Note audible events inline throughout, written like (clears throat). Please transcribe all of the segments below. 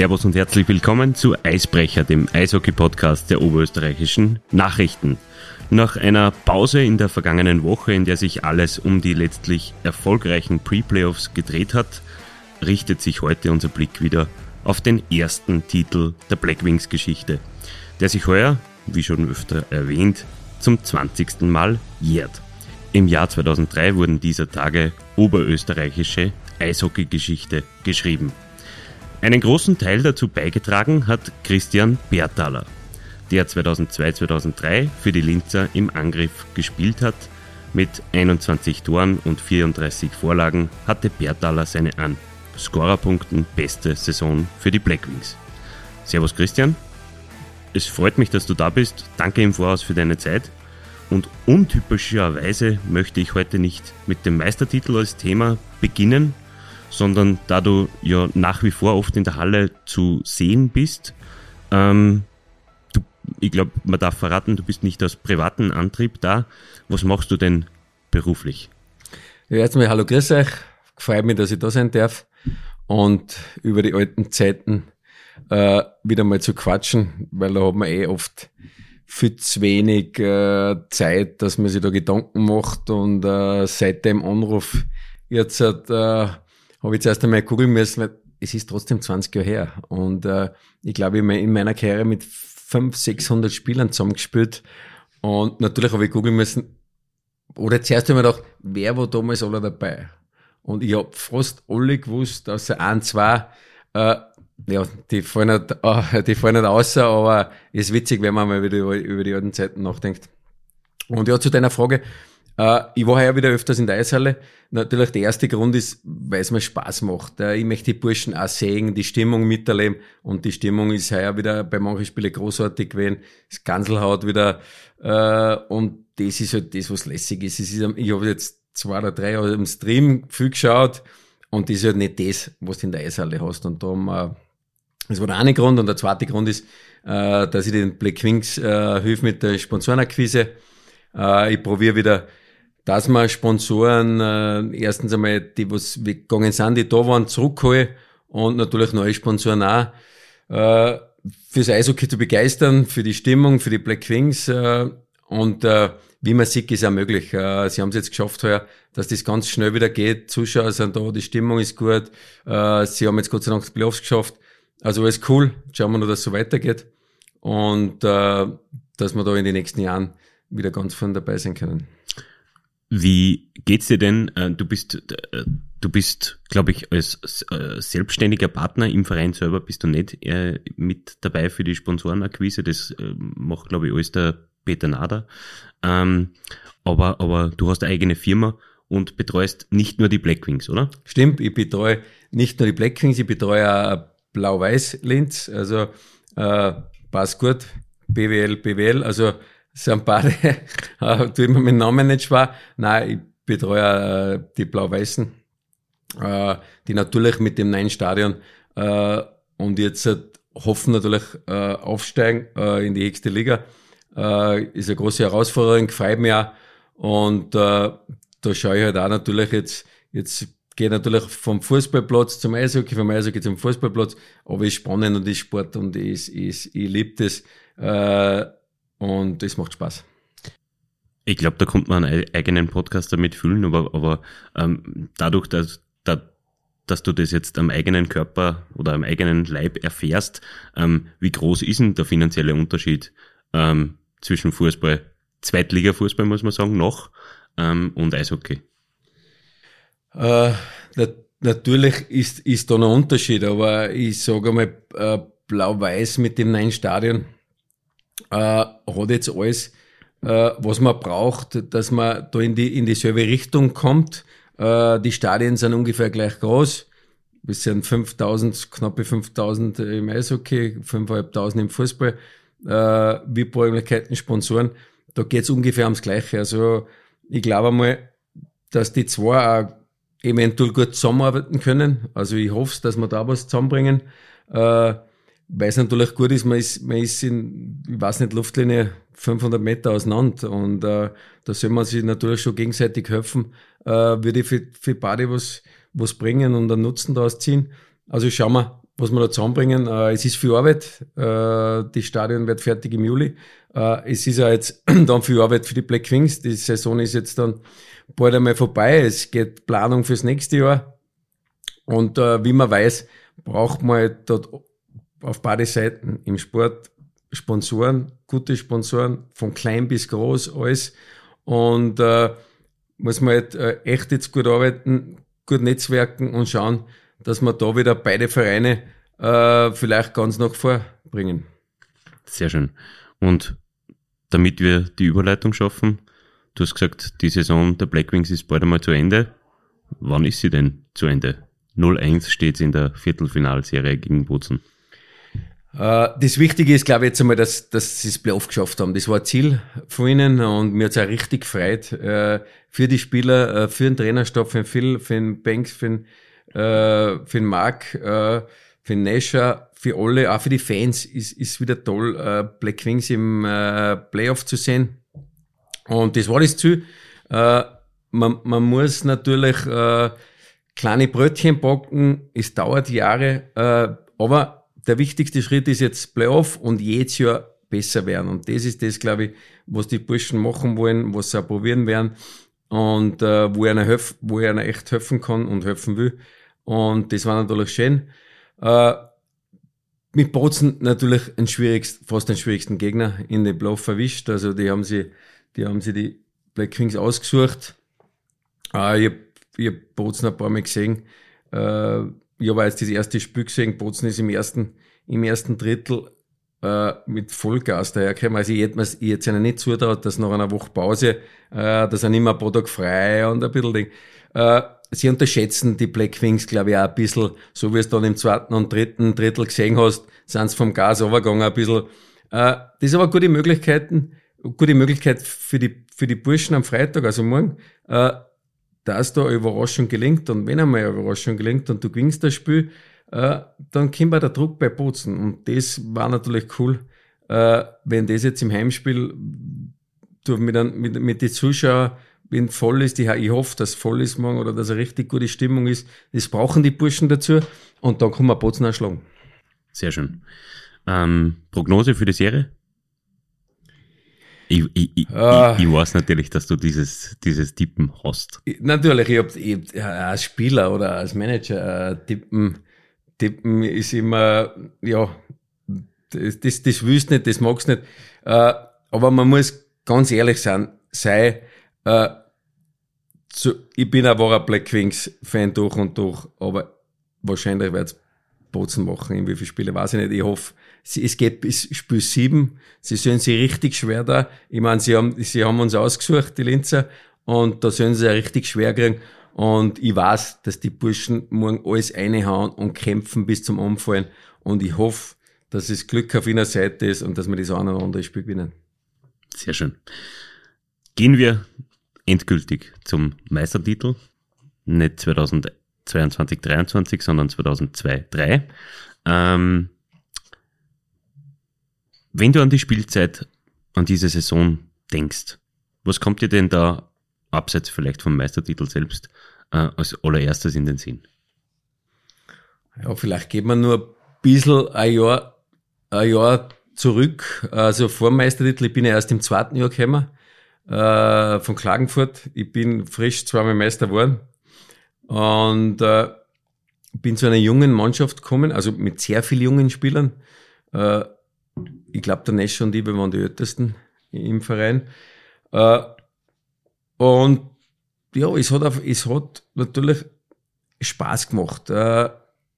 Servus und herzlich willkommen zu Eisbrecher, dem Eishockey-Podcast der oberösterreichischen Nachrichten. Nach einer Pause in der vergangenen Woche, in der sich alles um die letztlich erfolgreichen Pre-Playoffs gedreht hat, richtet sich heute unser Blick wieder auf den ersten Titel der Blackwings-Geschichte, der sich heuer, wie schon öfter erwähnt, zum 20. Mal jährt. Im Jahr 2003 wurden dieser Tage oberösterreichische Eishockey-Geschichte geschrieben. Einen großen Teil dazu beigetragen hat Christian Bertaler, der 2002-2003 für die Linzer im Angriff gespielt hat. Mit 21 Toren und 34 Vorlagen hatte Bertaler seine an Scorerpunkten beste Saison für die Blackwings. Servus Christian, es freut mich, dass du da bist. Danke im Voraus für deine Zeit. Und untypischerweise möchte ich heute nicht mit dem Meistertitel als Thema beginnen, sondern da du ja nach wie vor oft in der Halle zu sehen bist, ähm, du, ich glaube, man darf verraten, du bist nicht aus privatem Antrieb da. Was machst du denn beruflich? Ja, erstmal hallo, grüß euch. Freut mich, dass ich da sein darf und über die alten Zeiten äh, wieder mal zu quatschen, weil da hat man eh oft viel zu wenig äh, Zeit, dass man sich da Gedanken macht und äh, seit dem Anruf jetzt äh, habe ich zuerst einmal googeln müssen, weil es ist trotzdem 20 Jahre her. Und äh, ich glaube, ich habe in meiner Karriere mit 500, 600 Spielern zusammengespielt. Und natürlich habe ich googeln müssen, oder zuerst mir gedacht, wer war damals alle dabei? Und ich habe fast alle gewusst, außer ein, zwei, äh, ja, die fallen nicht, äh, die fallen nicht raus, aber ist witzig, wenn man mal wieder über, über die alten Zeiten nachdenkt. Und ja, zu deiner Frage, ich war ja wieder öfters in der Eishalle. Natürlich der erste Grund ist, weil es mir Spaß macht. Äh, ich möchte die Burschen auch sehen, die Stimmung miterleben. Und die Stimmung ist heuer wieder bei manchen Spielen großartig gewesen. Das Ganselhaut wieder. Äh, und das ist halt das, was lässig ist. ist ich habe jetzt zwei oder drei Jahre im Stream viel geschaut. Und das ist halt nicht das, was du in der Eishalle hast. Und darum, das war der eine Grund. Und der zweite Grund ist, dass ich den Black Wings äh, hilf mit der Sponsorenakquise. ich probiere wieder dass man Sponsoren äh, erstens einmal, die was weggegangen sind, die da waren, zurückholen und natürlich neue Sponsoren auch, äh, fürs Eishockey zu begeistern, für die Stimmung, für die Black Wings äh, und äh, wie man sieht, ist auch möglich. Äh, sie haben es jetzt geschafft, heuer, dass das ganz schnell wieder geht. Zuschauer sind da, die Stimmung ist gut. Äh, sie haben jetzt Gott sei Dank die Playoffs geschafft. Also alles cool. Schauen wir noch, dass es so weitergeht. Und äh, dass wir da in den nächsten Jahren wieder ganz vorne dabei sein können. Wie geht's dir denn? Äh, du bist, äh, du bist, glaube ich, als äh, selbstständiger Partner im Verein selber bist du nicht mit dabei für die Sponsorenakquise. Das macht, glaube ich, alles der Peter Nader. Ähm, aber, aber du hast eine eigene Firma und betreust nicht nur die Blackwings, oder? Stimmt, ich betreue nicht nur die Blackwings, ich betreue Blau-Weiß-Linz, also äh, passt gut, BWL, BWL, also sind beide, (laughs) äh, tue ich mir mit Namen nicht schwer. Nein, ich betreue äh, die Blau-Weißen, äh, die natürlich mit dem neuen Stadion äh, und jetzt äh, hoffen natürlich äh, aufsteigen äh, in die nächste Liga. Äh, ist eine große Herausforderung, freut mich auch. Und äh, da schaue ich halt auch natürlich jetzt, jetzt gehe natürlich vom Fußballplatz zum Eishockey, vom Eishockey zum Fußballplatz, aber ist spannend und ist Sport und ist, ist, ich liebe das. Äh, und es macht Spaß. Ich glaube, da kommt man einen eigenen Podcast damit fühlen, aber, aber ähm, dadurch, dass, da, dass du das jetzt am eigenen Körper oder am eigenen Leib erfährst, ähm, wie groß ist denn der finanzielle Unterschied ähm, zwischen Fußball, Zweitliga-Fußball muss man sagen, noch, ähm, und Eishockey? Äh, natürlich ist, ist da ein Unterschied, aber ich sage einmal, äh, Blau-Weiß mit dem neuen Stadion, äh, hat jetzt alles, äh, was man braucht, dass man da in die in dieselbe Richtung kommt. Äh, die Stadien sind ungefähr gleich groß. Es sind 5000, knappe 5000 im Eishockey, 5500 im Fußball. Äh, VIP-Möglichkeiten, Sponsoren. Da geht's ungefähr ums Gleiche. Also ich glaube einmal, dass die zwei auch eventuell gut zusammenarbeiten können. Also ich hoffe, dass wir da was zusammenbringen. Äh, weil es natürlich gut ist, man ist, man ist in, ich weiß nicht, Luftlinie 500 Meter auseinander und äh, da soll man sich natürlich schon gegenseitig helfen, äh, würde für, für beide was, was bringen und einen Nutzen daraus ziehen. Also schauen wir, was wir da zusammenbringen. Äh, es ist viel Arbeit. Äh, die Stadion wird fertig im Juli. Äh, es ist ja jetzt (clears throat) dann viel Arbeit für die Black Wings. Die Saison ist jetzt dann bald einmal vorbei. Es geht Planung fürs nächste Jahr. Und äh, wie man weiß, braucht man halt dort auf beide Seiten im Sport Sponsoren, gute Sponsoren, von klein bis groß, alles. Und äh, muss man halt äh, echt jetzt gut arbeiten, gut netzwerken und schauen, dass wir da wieder beide Vereine äh, vielleicht ganz nach vorbringen. Sehr schön. Und damit wir die Überleitung schaffen, du hast gesagt, die Saison der Blackwings ist bald einmal zu Ende. Wann ist sie denn zu Ende? 0-1 steht in der Viertelfinalserie gegen Bozen. Äh, das Wichtige ist, glaube ich, jetzt einmal, dass, dass sie das Playoff geschafft haben. Das war ein Ziel von ihnen und mir hat es auch richtig gefreut äh, für die Spieler, äh, für den Trainerstab, für den Phil, für den Banks, für den, für den Mark, für den Nesher, für alle, auch für die Fans ist, ist wieder toll, Black Wings im Playoff zu sehen. Und das war das Ziel. man, man muss natürlich kleine Brötchen backen, es dauert Jahre, aber der wichtigste Schritt ist jetzt Playoff und jedes Jahr besser werden. Und das ist das, glaube ich, was die Burschen machen wollen, was sie auch probieren werden und äh, wo, einer helf, wo einer echt helfen kann und helfen will. Und das war natürlich schön. Äh, mit Bozen natürlich ein schwierigst, fast den schwierigsten Gegner in den Playoff verwischt. Also die haben sie, die haben sie die Black Kings ausgesucht. Äh, ich habe Bozen ein paar Mal gesehen. Äh, ich habe jetzt das erste Spiel gesehen, Bozen ist im ersten, im ersten Drittel äh, mit Vollgas dahergekommen. Also ich hätte mir hätte ihnen nicht zutraut, dass nach einer Woche Pause, äh, dass er nicht mehr ein paar Tage frei und ein bisschen Ding. Äh, sie unterschätzen die Black Wings, glaube ich, auch ein bisschen, so wie es dann im zweiten und dritten Drittel gesehen hast, sind sie vom Gas overgegangen ein bisschen. Äh, das ist aber gute Möglichkeiten, gute Möglichkeit für die, für die Burschen am Freitag, also morgen, äh, dass da eine Überraschung gelingt und wenn einmal eine Überraschung gelingt und du gewinnst das Spiel, äh, dann kommt bei der Druck bei Bozen und das war natürlich cool, äh, wenn das jetzt im Heimspiel du mit, mit, mit den Zuschauern wenn voll ist, ich, ich hoffe, dass voll ist morgen oder dass eine richtig gute Stimmung ist. Das brauchen die Burschen dazu und dann kann man Bozen erschlagen. Sehr schön. Ähm, Prognose für die Serie? Ich, ich, ich, uh, ich, weiß natürlich, dass du dieses, dieses Tippen hast. Natürlich, ich hab, ich, als Spieler oder als Manager äh, tippen, tippen ist immer, ja, das, das, das willst nicht, das magst nicht. Äh, aber man muss ganz ehrlich sein, sei, äh, zu, ich bin ein wahrer Black Wings Fan durch und durch, aber wahrscheinlich wird's Bozen machen. In wie viele Spiele weiß ich nicht. Ich hoffe, sie, es geht bis Spiel sieben. Sie sollen sie richtig schwer da. Ich meine, sie haben, sie haben uns ausgesucht, die Linzer, und da sollen sie ja richtig schwer kriegen. Und ich weiß, dass die Burschen morgen alles reinhauen und kämpfen bis zum Umfallen. Und ich hoffe, dass es Glück auf ihrer Seite ist und dass wir das eine oder andere Spiel gewinnen. Sehr schön. Gehen wir endgültig zum Meistertitel. Nicht 2022, 2023, sondern 2002, 2003. Ähm, wenn du an die Spielzeit, an diese Saison denkst, was kommt dir denn da, abseits vielleicht vom Meistertitel selbst, äh, als allererstes in den Sinn? Ja, vielleicht geht man nur ein bisschen ein Jahr, ein Jahr zurück. Also vor dem Meistertitel, ich bin ja erst im zweiten Jahr gekommen, äh, von Klagenfurt. Ich bin frisch zweimal Meister geworden und äh, bin zu einer jungen Mannschaft gekommen, also mit sehr vielen jungen Spielern. Äh, ich glaube, der Nesch und ich, waren die Ältesten im Verein. Äh, und ja, es hat, auf, es hat natürlich Spaß gemacht. Äh,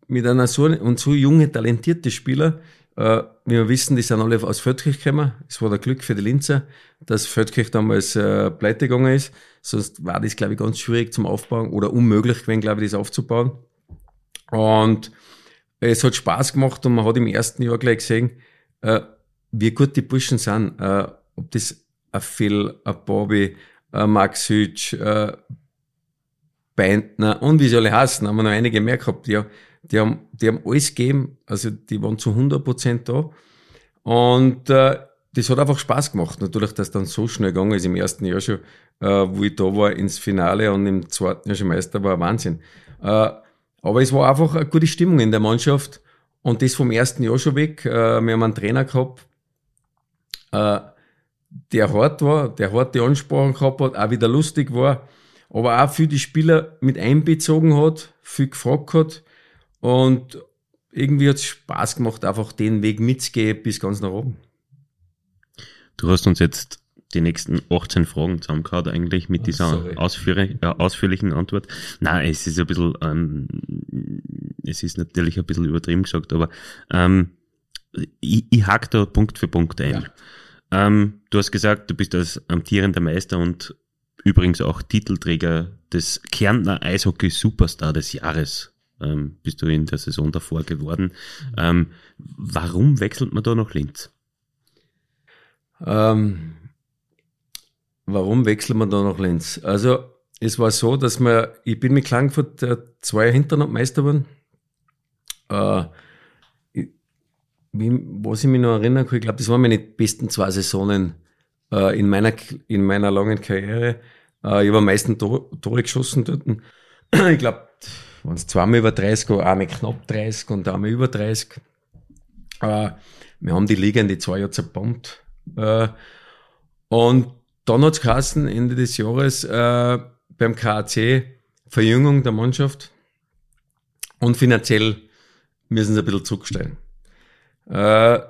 mit einer so und so junge, talentierte Spieler, äh, wie wir wissen, die sind alle aus Feldkirch gekommen. Es war der Glück für die Linzer, dass Feldkirch damals äh, pleite gegangen ist. Sonst war das, glaube ich, ganz schwierig zum Aufbauen oder unmöglich gewesen, glaube ich, das aufzubauen. Und es hat Spaß gemacht und man hat im ersten Jahr gleich gesehen, äh, wie gut die Burschen sind. Äh, ob das ein Phil, ein Bobby, ein Max Hütsch, äh, Beintner und wie sie alle heißen, haben wir noch einige mehr gehabt. Ja, die haben, die haben alles gegeben, also die waren zu 100 Prozent da. Und äh, das hat einfach Spaß gemacht. Natürlich, dass dann so schnell gegangen ist im ersten Jahr schon, äh, wo ich da war ins Finale und im zweiten Jahr schon Meister, war Wahnsinn. Äh, aber es war einfach eine gute Stimmung in der Mannschaft Und das vom ersten Jahr schon weg. Äh, wir haben einen Trainer gehabt, äh, der hart war, der harte Ansprachen gehabt hat, auch wieder lustig war, aber auch für die Spieler mit einbezogen hat, viel gefragt hat und irgendwie hat es Spaß gemacht, einfach den Weg mitzugehen bis ganz nach oben. Du hast uns jetzt die nächsten 18 Fragen zusammengehauen eigentlich mit dieser oh, ausführlich, äh, ausführlichen Antwort. Nein, es ist ein bisschen, ähm, es ist natürlich ein bisschen übertrieben gesagt, aber ähm, ich, ich hack da Punkt für Punkt ein. Ja. Ähm, du hast gesagt, du bist als amtierender Meister und übrigens auch Titelträger des Kärntner Eishockey Superstar des Jahres. Ähm, bist du in der Saison davor geworden. Ähm, warum wechselt man da nach Linz? Ähm, warum wechselt man da nach Linz? Also, es war so, dass wir, ich bin mit Klagenfurt äh, zwei Hinterlandmeister geworden. Äh, wie, was ich mich noch erinnern kann, ich glaube, das waren meine besten zwei Saisonen äh, in, meiner, in meiner langen Karriere. Äh, ich habe am meisten Tore, geschossen dort. (clears throat) ich glaube, waren es zweimal über 30, einmal knapp 30 und einmal über 30. Äh, wir haben die Liga in die zwei Jahre zerbombt. Äh, und dann hat es geheißen, Ende des Jahres äh, beim KAC Verjüngung der Mannschaft und finanziell müssen sie ein bisschen zurückstellen. Äh,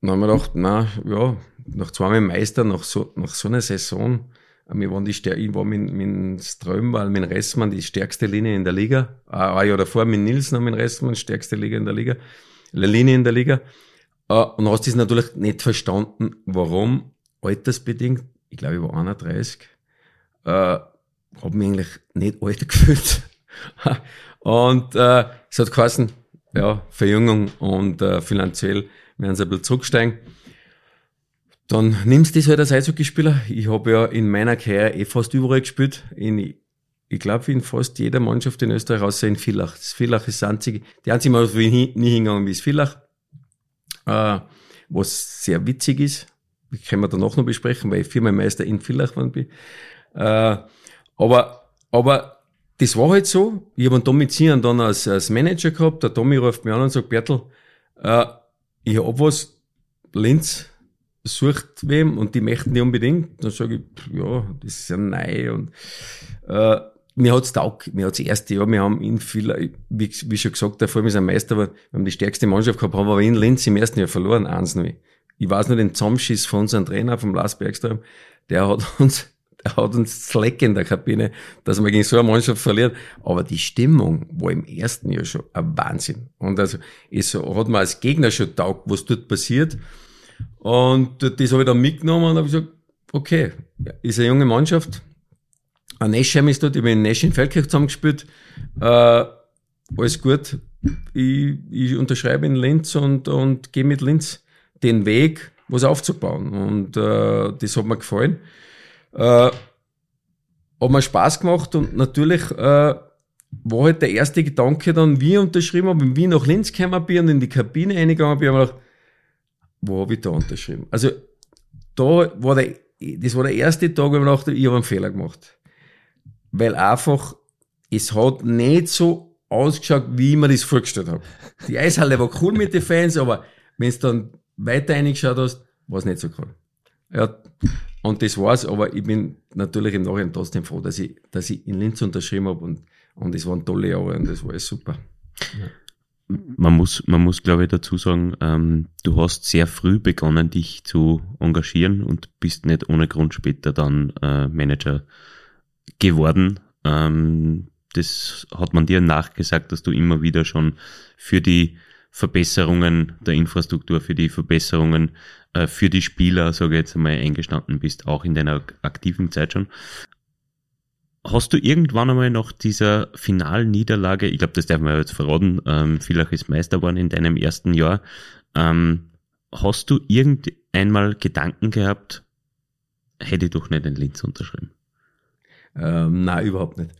dann haben wir gedacht, na ja, nach zweimal Meister, nach so, nach so einer Saison, äh, wir waren die Stär ich war mit, mit Strömwall, mit Ressmann die stärkste Linie in der Liga. Ein Jahr davor mit Nilsson mit Ressmann, stärkste Liga in der Liga, Linie in der Liga. Äh, und hast das natürlich nicht verstanden, warum altersbedingt, ich glaube, ich war 31, äh, habe mich eigentlich nicht alt (laughs) gefühlt. und äh, es hat geheißen, ja, Verjüngung und äh, finanziell werden sie ein bisschen zurücksteigen. Dann nimmst du das halt als Eishockeyspieler. Ich habe ja in meiner Karriere eh fast überall gespielt. In, ich glaube, in fast jeder Mannschaft in Österreich, außer in Villach. Das Villach ist das einzige, die einzige Mal, wo ich nie, nie hingegangen bin, ist Villach. Äh, was sehr witzig ist. Das können wir danach noch besprechen, weil ich viermal Meister in Villach bin. Äh, aber, aber das war halt so. Ich habe einen Tommy Zian dann als, als Manager gehabt. Der Tommy ruft mich an und sagt, Bertel, äh, ich habe was, Linz sucht wem und die möchten die unbedingt. Dann sage ich, ja, das ist ja neu und äh, mir hat's taugt, mir hat's das erste Jahr, wir haben in viel, wie, wie schon gesagt, der ist ein Meister, aber wir haben die stärkste Mannschaft gehabt, haben aber in Linz im ersten Jahr verloren, eins nur. Ich weiß nur den Zusammenschiss von unserem Trainer, vom Lars Bergström, der hat (laughs) uns hat uns Slack in der Kabine, dass wir gegen so eine Mannschaft verlieren. Aber die Stimmung war im ersten Jahr schon ein Wahnsinn. Und also, es hat man als Gegner schon taugt, was dort passiert. Und das habe ich dann mitgenommen und habe gesagt, okay, ist eine junge Mannschaft. Ein Neschheim ist dort, ich habe in Nesch in Feldkirch zusammengespielt. Äh, alles gut. Ich, ich unterschreibe in Linz und, und gehe mit Linz den Weg, was aufzubauen. Und äh, das hat mir gefallen. Äh, hat mir Spaß gemacht und natürlich äh, war halt der erste Gedanke dann, wie ich unterschrieben habe, wie ich nach Linz gekommen bin und in die Kabine reingegangen bin, habe ich gedacht, wo habe ich da unterschrieben? Also da war der, das war der erste Tag, wo ich mir dachte, ich habe einen Fehler gemacht. Weil einfach, es hat nicht so ausgeschaut, wie ich mir das vorgestellt habe. Die Eishalle war cool mit den Fans, aber wenn du dann weiter reingeschaut hast, war es nicht so cool. Ja, und das war's, aber ich bin natürlich im Nachhinein trotzdem froh, dass ich, dass ich in Linz unterschrieben habe und, und es waren tolle Jahre und das war alles super. Ja. Man muss, man muss, glaube ich, dazu sagen, ähm, du hast sehr früh begonnen, dich zu engagieren und bist nicht ohne Grund später dann äh, Manager geworden. Ähm, das hat man dir nachgesagt, dass du immer wieder schon für die Verbesserungen der Infrastruktur, für die Verbesserungen äh, für die Spieler, sage ich jetzt einmal, eingestanden bist, auch in deiner aktiven Zeit schon. Hast du irgendwann einmal nach dieser finalen Niederlage, ich glaube, das darf man jetzt verraten, ähm, Villach ist Meister geworden in deinem ersten Jahr, ähm, hast du irgendeinmal Gedanken gehabt, hätte ich doch nicht in Linz unterschrieben? Ähm, nein, überhaupt nicht.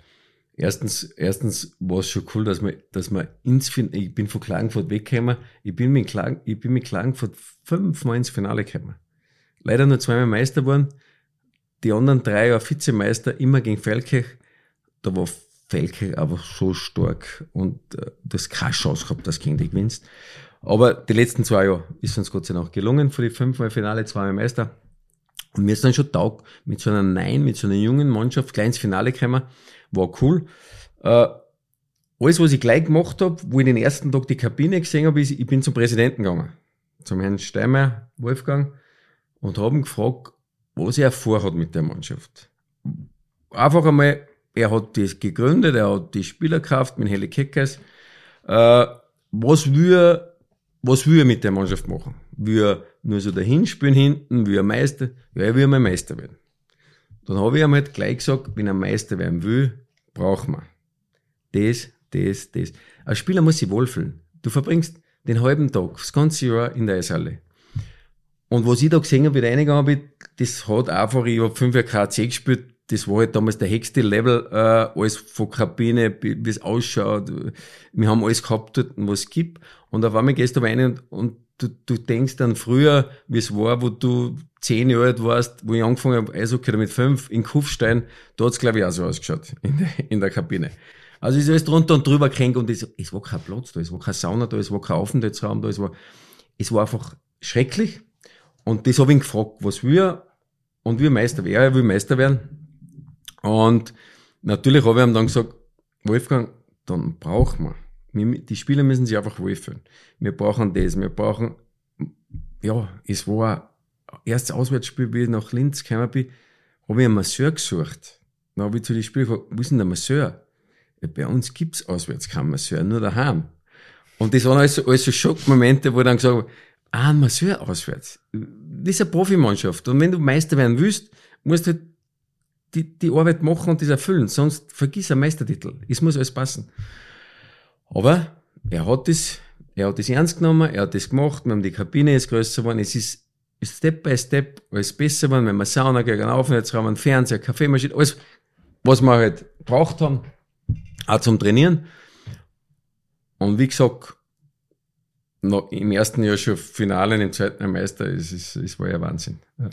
Erstens, erstens war es schon cool, dass man, dass man ins Finale, ich bin von Klagenfurt weggekommen, ich bin mit, Klagen, ich bin mit Klagenfurt fünfmal ins Finale gekommen. Leider nur zweimal Meister geworden, die anderen drei Jahre Vizemeister, immer gegen Feldkirch, da war Felke einfach so stark und äh, das keine Chance gehabt, dass gegen die gewinnst. Aber die letzten zwei Jahre ist uns Gott sei Dank gelungen, für die fünfmal Finale, zweimal Meister. Und mir ist dann schon taug, mit so einer Nein, mit so einer jungen Mannschaft ins Finale gekommen. War cool. Äh, alles, was ich gleich gemacht habe, wo ich den ersten Tag die Kabine gesehen habe, ist, ich bin zum Präsidenten gegangen. Zum Herrn Steimer, Wolfgang, und habe ihn gefragt, was er vorhat mit der Mannschaft. Einfach einmal, er hat das gegründet, er hat die Spielerkraft mit Helle Keckers. Äh, was will was will er mit der Mannschaft machen? Will er nur so dahin spielen hinten? Will er Meister? Ja, er will mal Meister werden. Dann habe ich ihm halt gleich gesagt, wenn er Meister werden will, braucht man das, das, das. Ein Spieler muss sich wohlfühlen. Du verbringst den halben Tag, das ganze Jahr in der Eishalle. Und was ich da gesehen habe, wie der eingegangen bin, das hat einfach, ich habe fünf Jahre KC gespielt, das war halt damals der höchste Level, äh, alles von Kabine, wie es ausschaut. Wir haben alles gehabt dort, was es gibt. Und auf einmal gehst du rein und, und du, du denkst dann früher, wie es war, wo du zehn Jahre alt warst, wo ich angefangen habe, Eishockey mit fünf in Kufstein, da hat's glaube ich auch so ausgeschaut, in der, in der Kabine. Also ist alles drunter und drüber kränk und es, es war kein Platz da, es war kein Sauna da, es war kein Aufenthaltsraum da, es war, es war einfach schrecklich. Und das habe ich ihn gefragt, was wir und wir Meister werden, er will Meister werden. Und natürlich habe ich ihm dann gesagt, Wolfgang, dann brauchen wir die Spieler müssen sich einfach wohlfühlen. Wir brauchen das, wir brauchen, ja, es war erstes Auswärtsspiel, wie ich nach Linz gekommen bin, habe ich einen Masseur gesucht. Dann habe ich zu den Spielern gefragt, wo ist denn der Masseur? Ja, bei uns gibt's auswärts keinen Masseur, nur daheim. Und das waren also, also Schockmomente, wo ich dann gesagt habe, ah, ein Masseur auswärts. Das ist eine Profimannschaft. Und wenn du Meister werden willst, musst du halt die, die Arbeit machen und das erfüllen. Sonst vergiss einen Meistertitel. Es muss alles passen. Aber er hat das, er hat das ernst genommen, er hat das gemacht, wir haben die Kabine ist größer geworden, es ist Step by Step alles besser geworden, wenn wir Sauna gegen einen Aufenthaltsraum, einen Fernseher, Kaffeemaschine, alles, was wir halt braucht haben, auch zum Trainieren. Und wie gesagt, noch im ersten Jahr schon Finale, im zweiten Jahr Meister, es, es, es war ja Wahnsinn. Ja.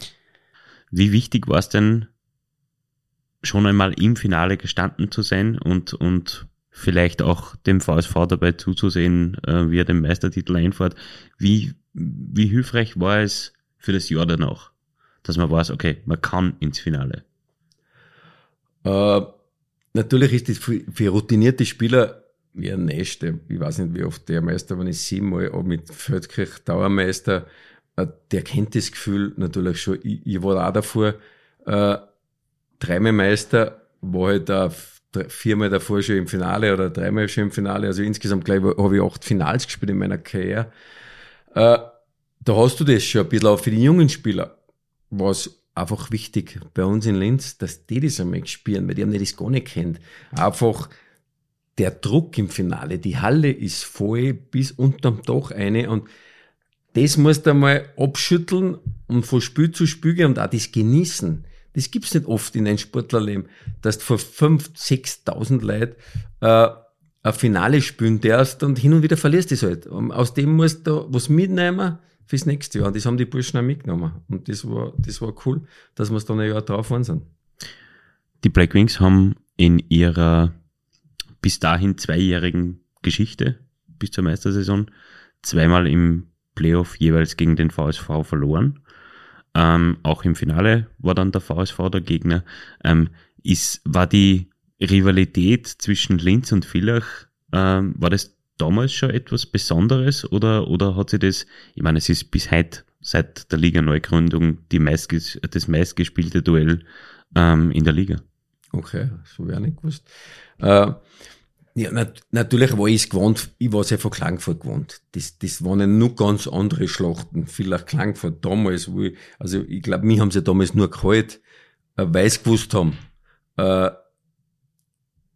Wie wichtig war es denn, schon einmal im Finale gestanden zu sein und, und vielleicht auch dem VSV dabei zuzusehen, äh, wie er den Meistertitel einfährt. Wie, wie hilfreich war es für das Jahr danach, dass man weiß, okay, man kann ins Finale? Äh, natürlich ist das für, für routinierte Spieler wie ein Nächste. Ich weiß nicht, wie oft der Meister war, ich siebenmal, aber mit Feldkirch Dauermeister, äh, der kennt das Gefühl natürlich schon. Ich, ich war auch davor, äh, dreimal Meister, war halt auch viermal davor schon im Finale oder dreimal schon im Finale. Also insgesamt gleich habe ich acht Finals gespielt in meiner Karriere. Äh, da hast du das schon ein bisschen auch für die jungen Spieler. Was einfach wichtig bei uns in Linz, dass die das einmal spielen, weil die haben das gar nicht kennt. Einfach der Druck im Finale, die Halle ist voll bis unterm Dach eine und das musst du einmal abschütteln und von Spiel zu Spiel gehen und auch das genießen. Das gibt's nicht oft in einem Sportlerleben, dass du vor 5.000, 6.000 Leuten äh, ein Finale spielen darfst und hin und wieder verlierst du es halt. Und aus dem musst du was mitnehmen fürs nächste Jahr. Und das haben die Burschen auch mitgenommen. Und das war, das war cool, dass wir es dann ein Jahr drauf waren sind. Die Black Wings haben in ihrer bis dahin zweijährigen Geschichte bis zur Meistersaison zweimal im Playoff jeweils gegen den VSV verloren. Ähm, auch im Finale war dann der VSV der Gegner. Ähm, ist, war die Rivalität zwischen Linz und Villach, ähm, war das damals schon etwas Besonderes oder, oder hat sich das, ich meine, es ist bis heute seit der Liga-Neugründung die meistges das meistgespielte Duell ähm, in der Liga. Okay, so wäre nicht gewusst. Äh, ja, nat natürlich war ich gewohnt, ich war sehr von Klangfurt gewohnt. Das, das waren ja nur ganz andere Schlachten. Vielleicht Klangfurt damals, wo ich, also ich glaube, mich haben sie damals nur geholt, äh, weil sie gewusst haben, äh,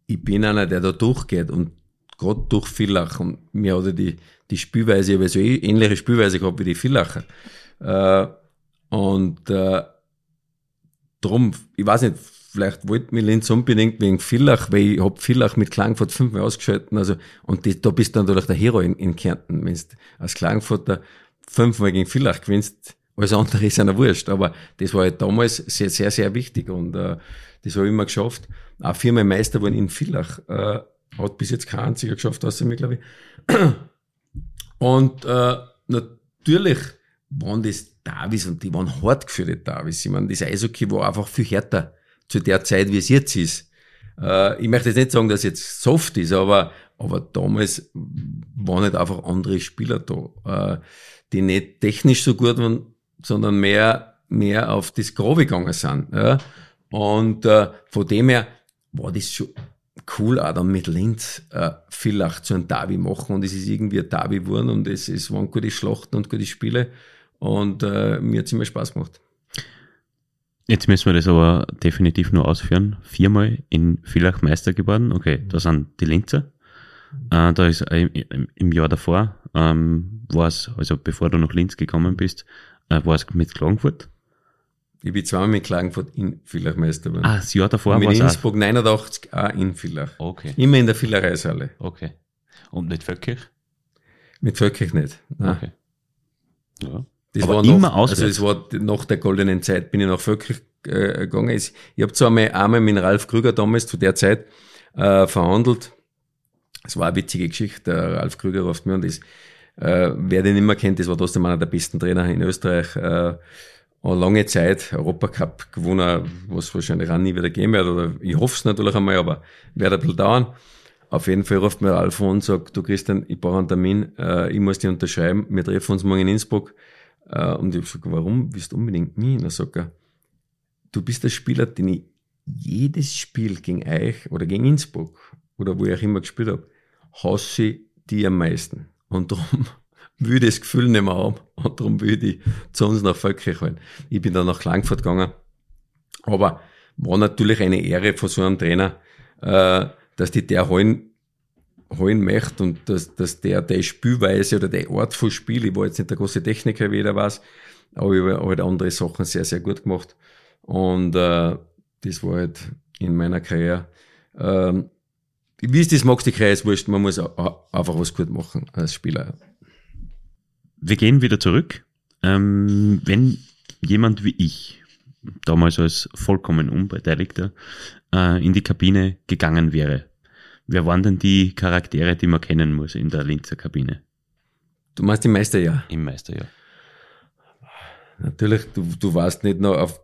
ich bin einer, der da durchgeht und gerade durch Villach und mir hat die, die Spielweise, ich habe so eh ähnliche Spielweise gehabt wie die Villacher. Äh, und äh, drum, ich weiß nicht, vielleicht wollte mir Linz unbedingt wegen Villach, weil ich hab Villach mit Klagenfurt fünfmal ausgeschalten, also, und die, da bist du natürlich der Hero in, in Kärnten, wenn du als Klagenfurter fünfmal gegen Villach gewinnst, Alles andere ist einer wurscht. Aber das war halt damals sehr, sehr, sehr wichtig. Und äh, das habe ich immer geschafft. Auch viermal Meister geworden in Villach. Äh, hat bis jetzt kein einziger geschafft, außer mir, glaube ich. Und äh, natürlich waren das Davis und die waren hart geführte Davis. Ich meine, das Eishockey war einfach viel härter zu der Zeit, wie es jetzt ist. Äh, ich möchte jetzt nicht sagen, dass es jetzt soft ist, aber, aber damals waren nicht einfach andere Spieler da, äh, die nicht technisch so gut waren, sondern mehr, mehr auf das Grobe gegangen sind. Ja? Und äh, von dem her war das schon cool, auch dann mit Linz äh, vielleicht zu einem Derby machen und es ist irgendwie ein Derby geworden und es, es waren gute Schlachten und gute Spiele und äh, mir hat es immer Spaß gemacht. Jetzt müssen wir das aber definitiv nur ausführen. Viermal in Villach Meister geworden. Okay, da sind die Linzer. Äh, da ist äh, im, im Jahr davor, ähm, war es, also bevor du nach Linz gekommen bist, äh, war es mit Klagenfurt. Ich bin zweimal mit Klagenfurt in Villach Meister geworden. Ah, das Jahr davor war mit es Innsbruck 89 auch in Villach. Okay, Immer in der Villareishalle. okay. Und nicht Völkirch? Mit Völkirch nicht. Nein. Okay. Ja. Das Aber war immer noch, auswärts. Also es war nach der goldenen Zeit, bin ich nach Völkirch äh, gegangen. Ich, ich habe zwar einmal, einmal mit Ralf Krüger damals zu der Zeit äh, verhandelt. Es war eine witzige Geschichte. Der Ralf Krüger ruft mir und das, äh, wer den nicht mehr kennt, das war trotzdem einer der besten Trainer in Österreich. Äh, eine lange Zeit Europacup gewonnen, was wahrscheinlich auch nie wieder gehen wird. Oder ich hoffe es natürlich einmal, aber wird ein bisschen dauern. Auf jeden Fall ruft mir Ralf an und sagt, du Christian, ich brauche einen Termin, äh, ich muss dich unterschreiben, wir treffen uns morgen in Innsbruck. Äh, und ich sage, warum willst du unbedingt mich? Und dann sagt er, du bist der Spieler, den ich jedes Spiel gegen euch oder gegen Innsbruck oder wo ich auch immer gespielt habe, hasse die am meisten. Und darum (laughs) will ich das Gefühl nicht mehr haben und darum will ich zu uns nach Völkirch holen. Ich bin dann nach Klagenfurt gegangen. Aber war natürlich eine Ehre von so einem Trainer, äh, dass die der holen, holen möchte und dass, dass der die Spielweise oder die Art von Spiel, ich war jetzt nicht der große Techniker, wie jeder weiß, aber ich habe halt andere Sachen sehr, sehr gut gemacht. Und äh, das war halt in meiner Karriere. Ähm, wie es das magst, die ist wurscht, man muss einfach was gut machen als Spieler. Wir gehen wieder zurück. Ähm, wenn jemand wie ich, damals als vollkommen Unbeteiligter, äh, in die Kabine gegangen wäre, wer waren denn die Charaktere, die man kennen muss in der Linzer Kabine Du meinst die Meisterjahr. im Meisterjahr? Natürlich, du, du warst nicht noch auf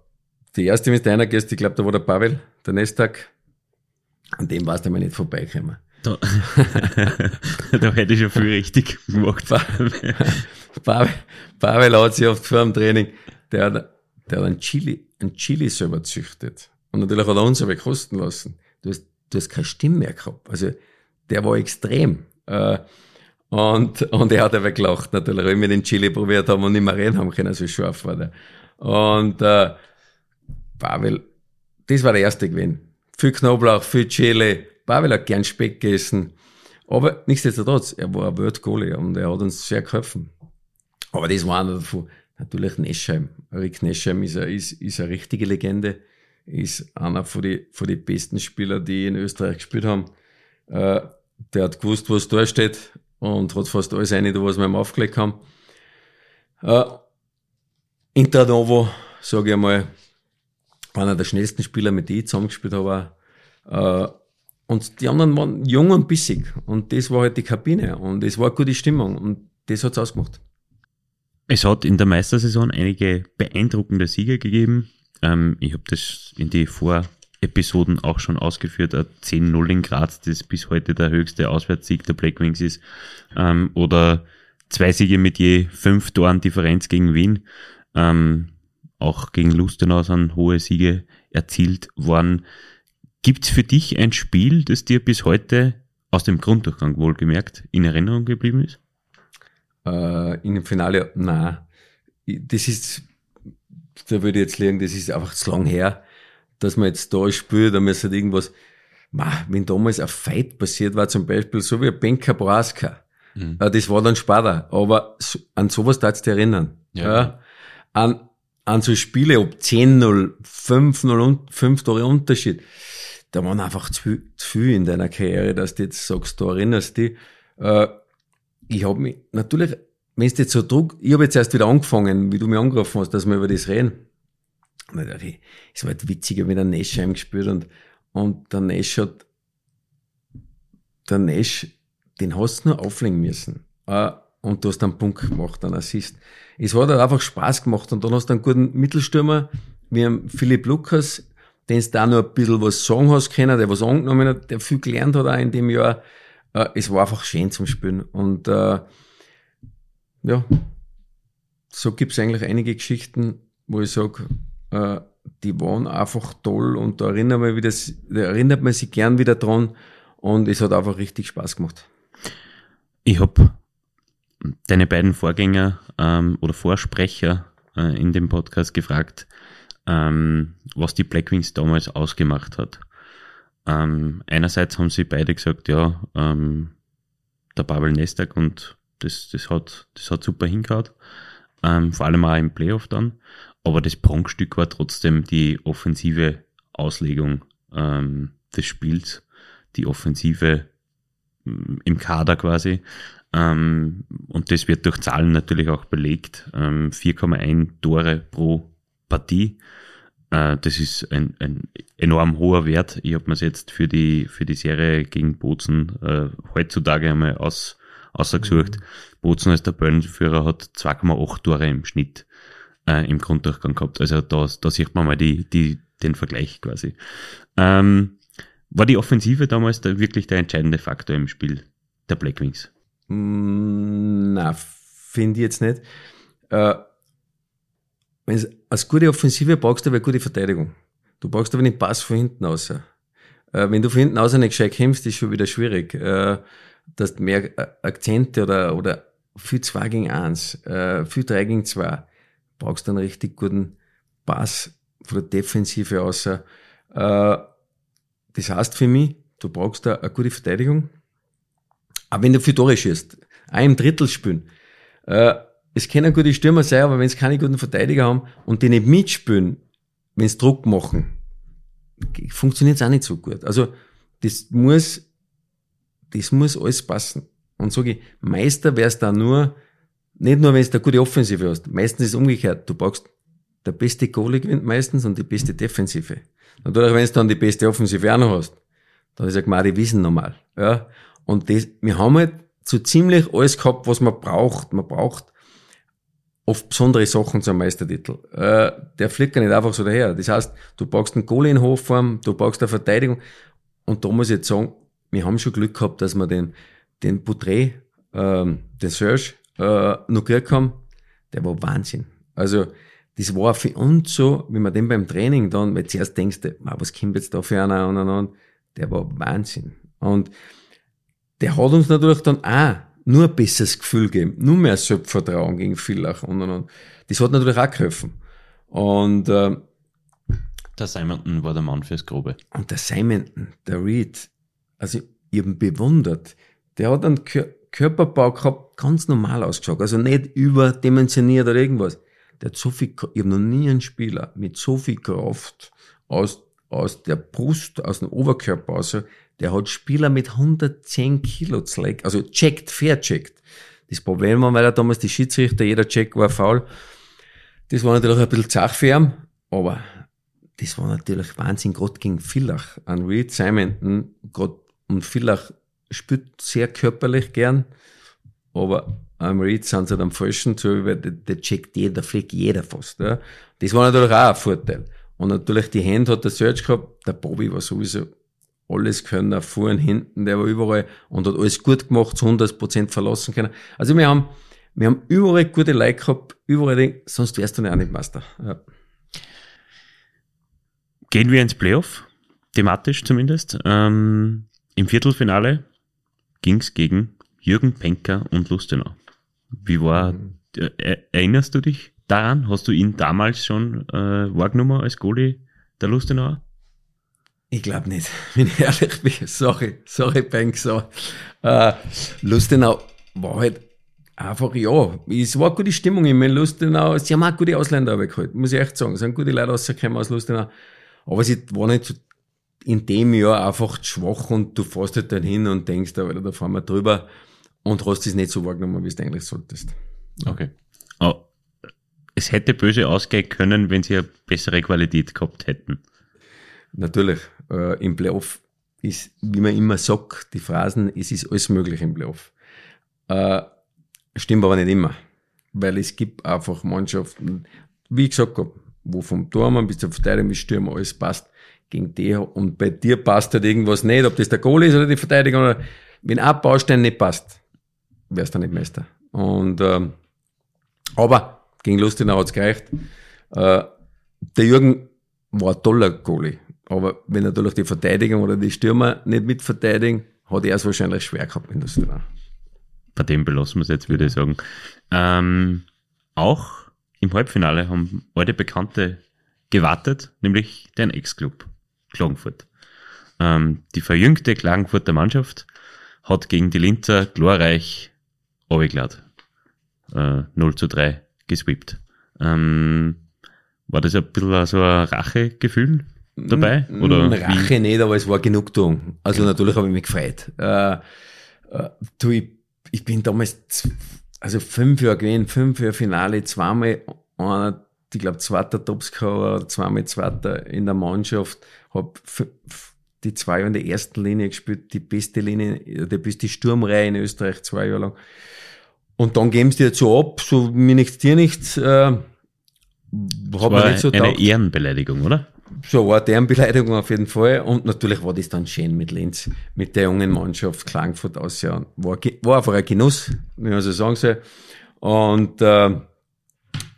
die erste, wenn du einer gehst, ich glaube, da war der Pavel, der Nestak. An dem warst du einmal nicht vorbeikommen. Da, (laughs) da hätte ich schon viel richtig gemacht. Pavel, Pavel hat sich oft vor dem Training, der hat, der hat einen Chili, einen Chili selber züchtet. Und natürlich hat er uns aber kosten lassen. Du hast, du hast keine Stimme mehr gehabt. Also, der war extrem. Äh, und, und er hat aber gelacht, natürlich, wenn wir den Chili probiert haben und nicht mehr reden haben können, so scharf war der. Und, äh, Pavel, das war der erste Gewinn. Viel Knoblauch, viel Chili. Pavel hat gern Speck gegessen. Aber nichtsdestotrotz, er war ein World-Goalie und er hat uns sehr geholfen. Aber das war einer davon. Natürlich Neschheim. Rick Neschheim ist, ein- ist, ist eine richtige Legende. Ist einer von den von die besten Spieler, die in Österreich gespielt haben. Äh, der hat gewusst, was da steht und hat fast alles rein, was wir ihm aufgelegt haben. Äh, Internovo, sage ich einmal, einer der schnellsten Spieler, mit denen ich zusammengespielt habe. Äh, und die anderen waren jung und bissig. Und das war halt die Kabine. Und es war eine gute Stimmung. Und das hat's ausgemacht. Es hat in der Meistersaison einige beeindruckende Siege gegeben. Ähm, ich habe das in die Vorepisoden auch schon ausgeführt. Ein 10-0 in Graz, das bis heute der höchste Auswärtssieg der Black Wings ist. Ähm, oder zwei Siege mit je fünf Toren Differenz gegen Wien. Ähm, auch gegen Lustenau sind hohe Siege erzielt worden. Gibt's für dich ein Spiel, das dir bis heute aus dem Grunddurchgang wohlgemerkt in Erinnerung geblieben ist? Äh, in dem Finale, nein. Das ist, da würde ich jetzt liegen, das ist einfach zu lang her, dass man jetzt da spielt, da müsste irgendwas, ma, wenn damals ein Fight passiert war, zum Beispiel, so wie ein Benka Braska, Mhm. das war dann später, aber an sowas darfst du dich erinnern. Ja. Ja. An, an so Spiele, ob 10-0, 5-0 und 5 Tore Unterschied, da waren einfach zu viel, zu viel in deiner Karriere, dass du jetzt sagst, du erinnerst dich. Äh, ich habe mich, natürlich wenn es jetzt so Druck, ich habe jetzt erst wieder angefangen, wie du mich angerufen hast, dass wir über das reden. Und dann dachte ich, es war halt witziger mit einem Nash heimgespielt und, und der Nash hat, der Nash, den hast du nur auflegen müssen. Uh, und du hast einen Punkt gemacht, einen Assist. Es hat halt einfach Spaß gemacht und dann hast du einen guten Mittelstürmer, wie Philipp Lukas, den du da noch ein bisschen was sagen hast können, der was angenommen hat, der viel gelernt hat auch in dem Jahr. Uh, es war einfach schön zum Spielen und uh, ja, so gibt's eigentlich einige Geschichten, wo ich sage, äh, die waren einfach toll und da erinnert man, wieder, erinnert man sich gern wieder dran und es hat einfach richtig Spaß gemacht. Ich habe deine beiden Vorgänger ähm, oder Vorsprecher äh, in dem Podcast gefragt, ähm, was die Blackwings damals ausgemacht hat. Ähm, einerseits haben sie beide gesagt, ja, ähm, der Babel Nestag und das, das, hat, das hat super hingehauen. Ähm, vor allem auch im Playoff dann. Aber das Prunkstück war trotzdem die offensive Auslegung ähm, des Spiels, die Offensive mm, im Kader quasi. Ähm, und das wird durch Zahlen natürlich auch belegt. Ähm, 4,1 Tore pro Partie. Äh, das ist ein, ein enorm hoher Wert. Ich habe mir jetzt für die, für die Serie gegen Bozen äh, heutzutage einmal aus, ausgesucht. Mhm. Bozen als der Tabellenführer hat 2,8 Tore im Schnitt äh, im Grunddurchgang gehabt. Also da, da sieht man mal die, die, den Vergleich quasi. Ähm, war die Offensive damals da wirklich der entscheidende Faktor im Spiel der Blackwings? Mm, na, finde ich jetzt nicht. Äh, als gute Offensive brauchst du aber eine gute Verteidigung. Du brauchst aber den Pass von hinten aus. Äh, wenn du von hinten aus nicht gescheit kämpfst, ist schon wieder schwierig. Äh, dass mehr Akzente oder, oder viel 2 gegen 1, äh, viel 3 gegen 2, brauchst du einen richtig guten Pass von der Defensive aus. Äh, das heißt für mich, du brauchst da eine gute Verteidigung. Aber wenn du viel Tore schießt, im Drittel spielen, äh, es können gute Stürmer sein, aber wenn es keine guten Verteidiger haben und die nicht mitspielen, wenn sie Druck machen, funktioniert es auch nicht so gut. Also das muss, das muss alles passen. Und sage ich, Meister wärst da nur, nicht nur, wenn du eine gute Offensive hast. Meistens ist es umgekehrt. Du brauchst der beste Goalie gewinnt meistens und die beste Defensive. Natürlich, wenn du dann die beste Offensive auch noch hast, dann ist ja Gmadi Wissen normal. Ja. Und das, wir haben halt so ziemlich alles gehabt, was man braucht. Man braucht oft besondere Sachen zum Meistertitel. Äh, der fliegt ja nicht einfach so daher. Das heißt, du brauchst einen Goalie in Hochform, du brauchst eine Verteidigung. Und da muss ich jetzt sagen, wir haben schon Glück gehabt, dass wir den, den Boutré, ähm, den Serge, äh, noch gekriegt haben. Der war Wahnsinn. Also, das war für uns so, wie man den beim Training dann, weil zuerst denkst du, was kommt jetzt da für einer und, und, und, der war Wahnsinn. Und der hat uns natürlich dann auch nur ein besseres Gefühl gegeben, nur mehr Selbstvertrauen gegen Villach und, und, und. Das hat natürlich auch geholfen. Und, äh, der Simonton war der Mann fürs Grobe. Und der Simonton, der Reed, also ich habe ihn bewundert. Der hat einen Körperbau gehabt, ganz normal ausgeschaut, also nicht überdimensioniert oder irgendwas. Der hat so viel, ich habe noch nie einen Spieler mit so viel Kraft aus, aus der Brust, aus dem Oberkörper, also der hat Spieler mit 110 Kilo zurück, also checkt, fair checkt. Das Problem war, weil er damals die Schiedsrichter, jeder Check war faul. Das war natürlich ein bisschen zach für ihn, aber das war natürlich Wahnsinn, gerade gegen Villach. An Reed Simonton, gerade und Villach spielt sehr körperlich gern, aber am Reed sind sie halt am falschen zu, weil der, checkt jeder, der fliegt jeder fast. Ja. Das war natürlich auch ein Vorteil. Und natürlich die Hände hat der Search gehabt, der Bobby war sowieso alles können, vorn, hinten, der war überall und hat alles gut gemacht, zu 100% verlassen können. Also wir haben, wir haben überall gute Leute gehabt, überall, den, sonst wärst du nicht auch nicht Meister. Ja. Gehen wir ins Playoff, thematisch zumindest. Ähm, Im Viertelfinale ging's gegen Jürgen Penker und Lustenau. Wie war, mhm. äh, erinnerst du dich daran? Hast du ihn damals schon äh, wahrgenommen als Goalie der Lustenauer? Ich glaube nicht, (laughs) wenn ich ehrlich bin. Sorry, sorry, Bank, so. Äh, Lustenau war halt einfach, ja, es war eine gute Stimmung in Lustenau. Sie haben auch gute Ausländer geholt, muss ich echt sagen. Es sind gute Leute rausgekommen aus Lustenau. Aber sie war nicht so in dem Jahr einfach schwach und du fährst halt dann hin und denkst, da, da fahren wir drüber und hast es nicht so wahrgenommen, wie du eigentlich solltest. Okay. Oh, es hätte böse ausgehen können, wenn sie eine bessere Qualität gehabt hätten. Natürlich, äh, im Playoff ist, wie man immer sagt, die Phrasen, es ist alles möglich im Playoff. Äh, stimmt aber nicht immer. Weil es gibt einfach Mannschaften, wie ich gesagt habe, wo vom Tormann bis zur Verteidigung bis Stürmer alles passt gegen die und bei dir passt halt irgendwas nicht, ob das der Goal ist oder die Verteidigung oder wenn ein Baustein nicht passt, wärst du nicht Meister. Und ähm, aber gegen Lustenau hat's gereicht. Äh, der Jürgen war ein toller Goalie. Aber wenn natürlich die Verteidigung oder die Stürmer nicht mitverteidigen, hat er es wahrscheinlich schwer gehabt in Lustenau. Bei dem belassen wir es jetzt, würde ich sagen. Ähm, auch im Halbfinale haben alte Bekannte gewartet, nämlich den Ex-Club Klagenfurt. Ähm, die verjüngte Klagenfurter Mannschaft hat gegen die Linzer glorreich runtergeladen. Äh, 0 zu 3 gesweept. Ähm, war das ein bisschen so ein Rachegefühl dabei? Oder Rache wie? nicht, aber es war Genugtuung. Also ja. natürlich habe ich mich gefreut. Äh, äh, du, ich, ich bin damals also fünf Jahre gewesen, fünf Jahre Finale, zweimal einer, ich glaube, zweiter Topscorer, zweimal zweiter in der Mannschaft, hab die zwei Jahre in der ersten Linie gespielt, die beste Linie, die beste Sturmreihe in Österreich, zwei Jahre lang. Und dann geben sie dir so ab, so mir nichts, dir nichts, äh, hab war nicht so eine taugt. Ehrenbeleidigung, oder? So war deren Beleidigung auf jeden Fall. Und natürlich war das dann schön mit Linz, mit der jungen Mannschaft Klagenfurt aussehen. War, war einfach ein Genuss, wie man so sagen soll. Und, äh,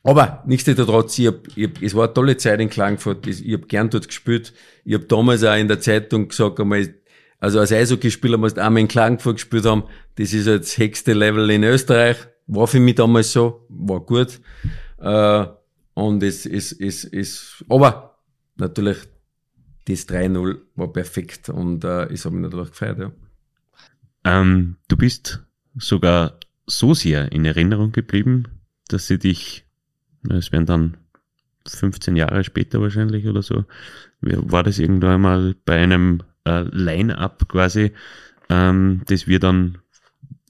aber nichtsdestotrotz, ich hab, ich hab, es war eine tolle Zeit in Klagenfurt. Ich, ich habe gern dort gespielt. Ich habe damals auch in der Zeitung gesagt, einmal, also als Eishockeyspieler musst du einmal in Klagenfurt gespielt haben. Das ist jetzt das höchste Level in Österreich. War für mich damals so, war gut. Äh, und es ist, es, es, aber natürlich, das 3-0 war perfekt und äh, ich habe mich natürlich gefreut, ja. Ähm, du bist sogar so sehr in Erinnerung geblieben, dass sie dich, es werden dann 15 Jahre später wahrscheinlich oder so, war das irgendwann mal bei einem äh, Line-Up quasi, ähm, das wir dann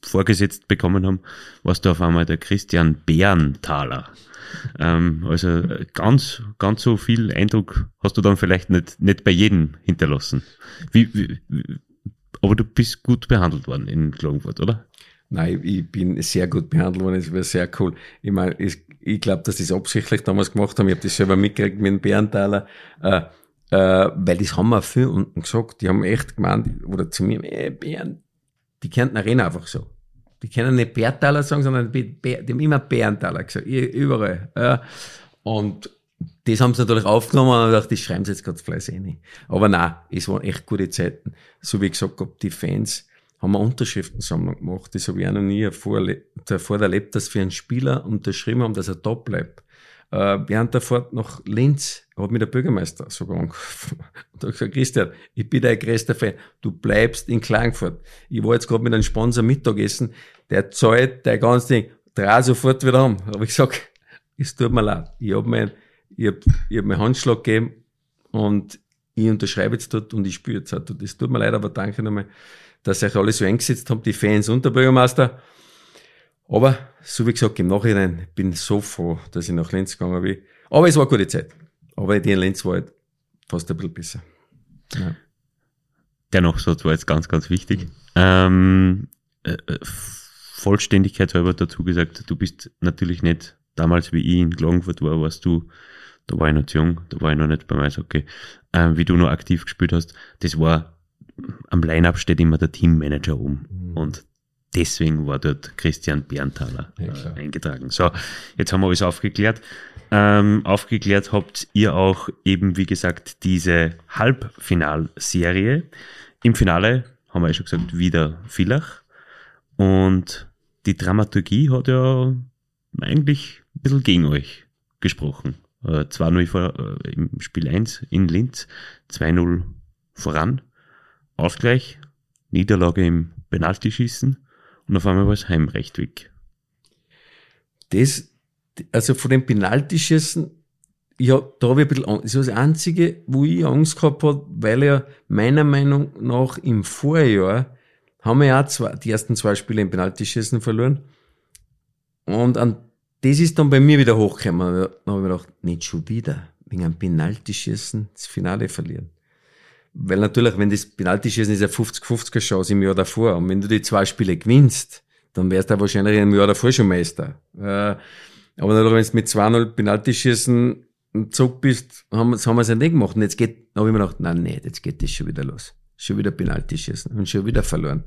vorgesetzt bekommen haben, warst du auf einmal der Christian Bärenthaler. Ähm, also äh, ganz, ganz so viel Eindruck hast du dann vielleicht nicht, nicht bei jedem hinterlassen. Wie, wie, aber du bist gut behandelt worden in Klagenfurt, oder? Nein, ich bin sehr gut behandelt worden, es war sehr cool. Ich meine, ich, ich glaube, dass die es absichtlich damals gemacht haben. Ich habe das selber mitgekriegt mit dem Bärenthaler. Äh, äh, weil das haben wir viel unten gesagt. Die haben echt gemeint, oder zu mir, ey, Bären, die könnten Arena einfach so. Die können nicht Bärtaler sagen, sondern die, die haben immer Bärentaler gesagt, überall. Ja. Und das haben sie natürlich aufgenommen und gedacht, das schreiben sie jetzt gerade fleißig nicht. Aber nein, es waren echt gute Zeiten. So wie ich gesagt habe, die Fans haben eine Unterschriftensammlung gemacht. Das habe ich auch noch nie davor erlebt, dass für einen Spieler unterschrieben haben, dass er da bleibt. Äh, während der Fahrt nach Linz hat mir der Bürgermeister sogar angerufen (laughs) und hat gesagt, Christian, ich bin dein größter Fan, du bleibst in Klagenfurt. Ich war jetzt gerade mit einem Sponsor Mittagessen, der zahlt dein ganzes Ding, dreh sofort wieder um. Da habe ich gesagt, es tut mir leid, ich habe mein, ich hab, ich hab meinen Handschlag gegeben und ich unterschreibe jetzt dort und ich spüre jetzt dort. Es tut mir leid, aber danke nochmal, dass euch alle so eingesetzt habt, die Fans und der Bürgermeister. Aber, so wie gesagt, im Nachhinein bin ich so froh, dass ich nach Linz gegangen bin. Aber es war eine gute Zeit. Aber die in Linz war halt fast ein bisschen besser. Ja. Dennoch, so war jetzt ganz, ganz wichtig. Ähm, äh, äh Vollständigkeit halber dazu gesagt, du bist natürlich nicht damals, wie ich in Klagenfurt war, warst du, da war ich noch zu jung, da war ich noch nicht beim Eishockey, äh, wie du noch aktiv gespielt hast, das war, am Line-Up steht immer der Teammanager oben. Mhm. Und deswegen war dort Christian Berntaler ja, äh, eingetragen. So, jetzt haben wir alles aufgeklärt. Ähm, aufgeklärt habt ihr auch eben, wie gesagt, diese Halbfinalserie. Im Finale haben wir ja schon gesagt, wieder Villach. Und die Dramaturgie hat ja eigentlich ein bisschen gegen euch gesprochen. Äh, 2-0 äh, im Spiel 1 in Linz, 2-0 voran, Ausgleich, Niederlage im Penaltyschießen und auf einmal war es Heimrecht weg. Das, also von den Penaltyschießen, ja, da habe ich ein bisschen, das ist das Einzige, wo ich Angst gehabt habe, weil er meiner Meinung nach im Vorjahr haben wir ja zwei, die ersten zwei Spiele im Penaltyschießen verloren. Und an, das ist dann bei mir wieder hochgekommen. Dann habe ich mir gedacht, nicht schon wieder, wegen einem Penaltyschießen das Finale verlieren. Weil natürlich, wenn das Penaltyschießen ist ja 50-50er Chance im Jahr davor. Und wenn du die zwei Spiele gewinnst, dann wärst du wahrscheinlich im Jahr davor schon Meister. Äh, aber natürlich, wenn du mit 2-0 Penaltyschießen zurück bist, haben, haben wir es ja nicht gemacht. Und jetzt geht, habe ich mir gedacht, nein, nee, jetzt geht das schon wieder los. Schon wieder Penaltyschießen und schon wieder verloren.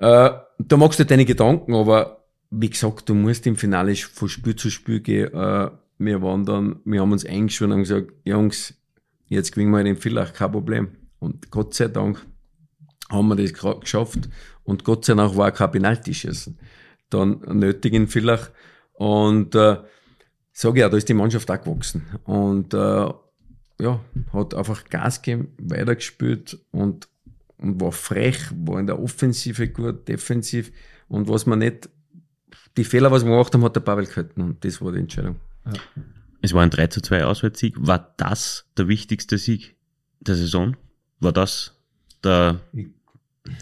Äh, da magst du deine Gedanken, aber wie gesagt, du musst im Finale von Spiel zu Spiel gehen. Äh, wir waren dann, wir haben uns eingeschworen und gesagt, Jungs, jetzt gewinnen wir den Villach, kein Problem. Und Gott sei Dank haben wir das geschafft. Und Gott sei Dank war kein Penaltyschießen dann nötig in Villach. Und äh, sage ja, da ist die Mannschaft auch gewachsen. Und äh, ja, hat einfach Gas gegeben, weitergespielt und, und war frech, war in der Offensive gut, defensiv. Und was man nicht, die Fehler, was wir gemacht haben, hat der Pavel gehalten. Und das war die Entscheidung. Ja. Es war ein 3 zu 2 Auswärtssieg. War das der wichtigste Sieg der Saison? War das der,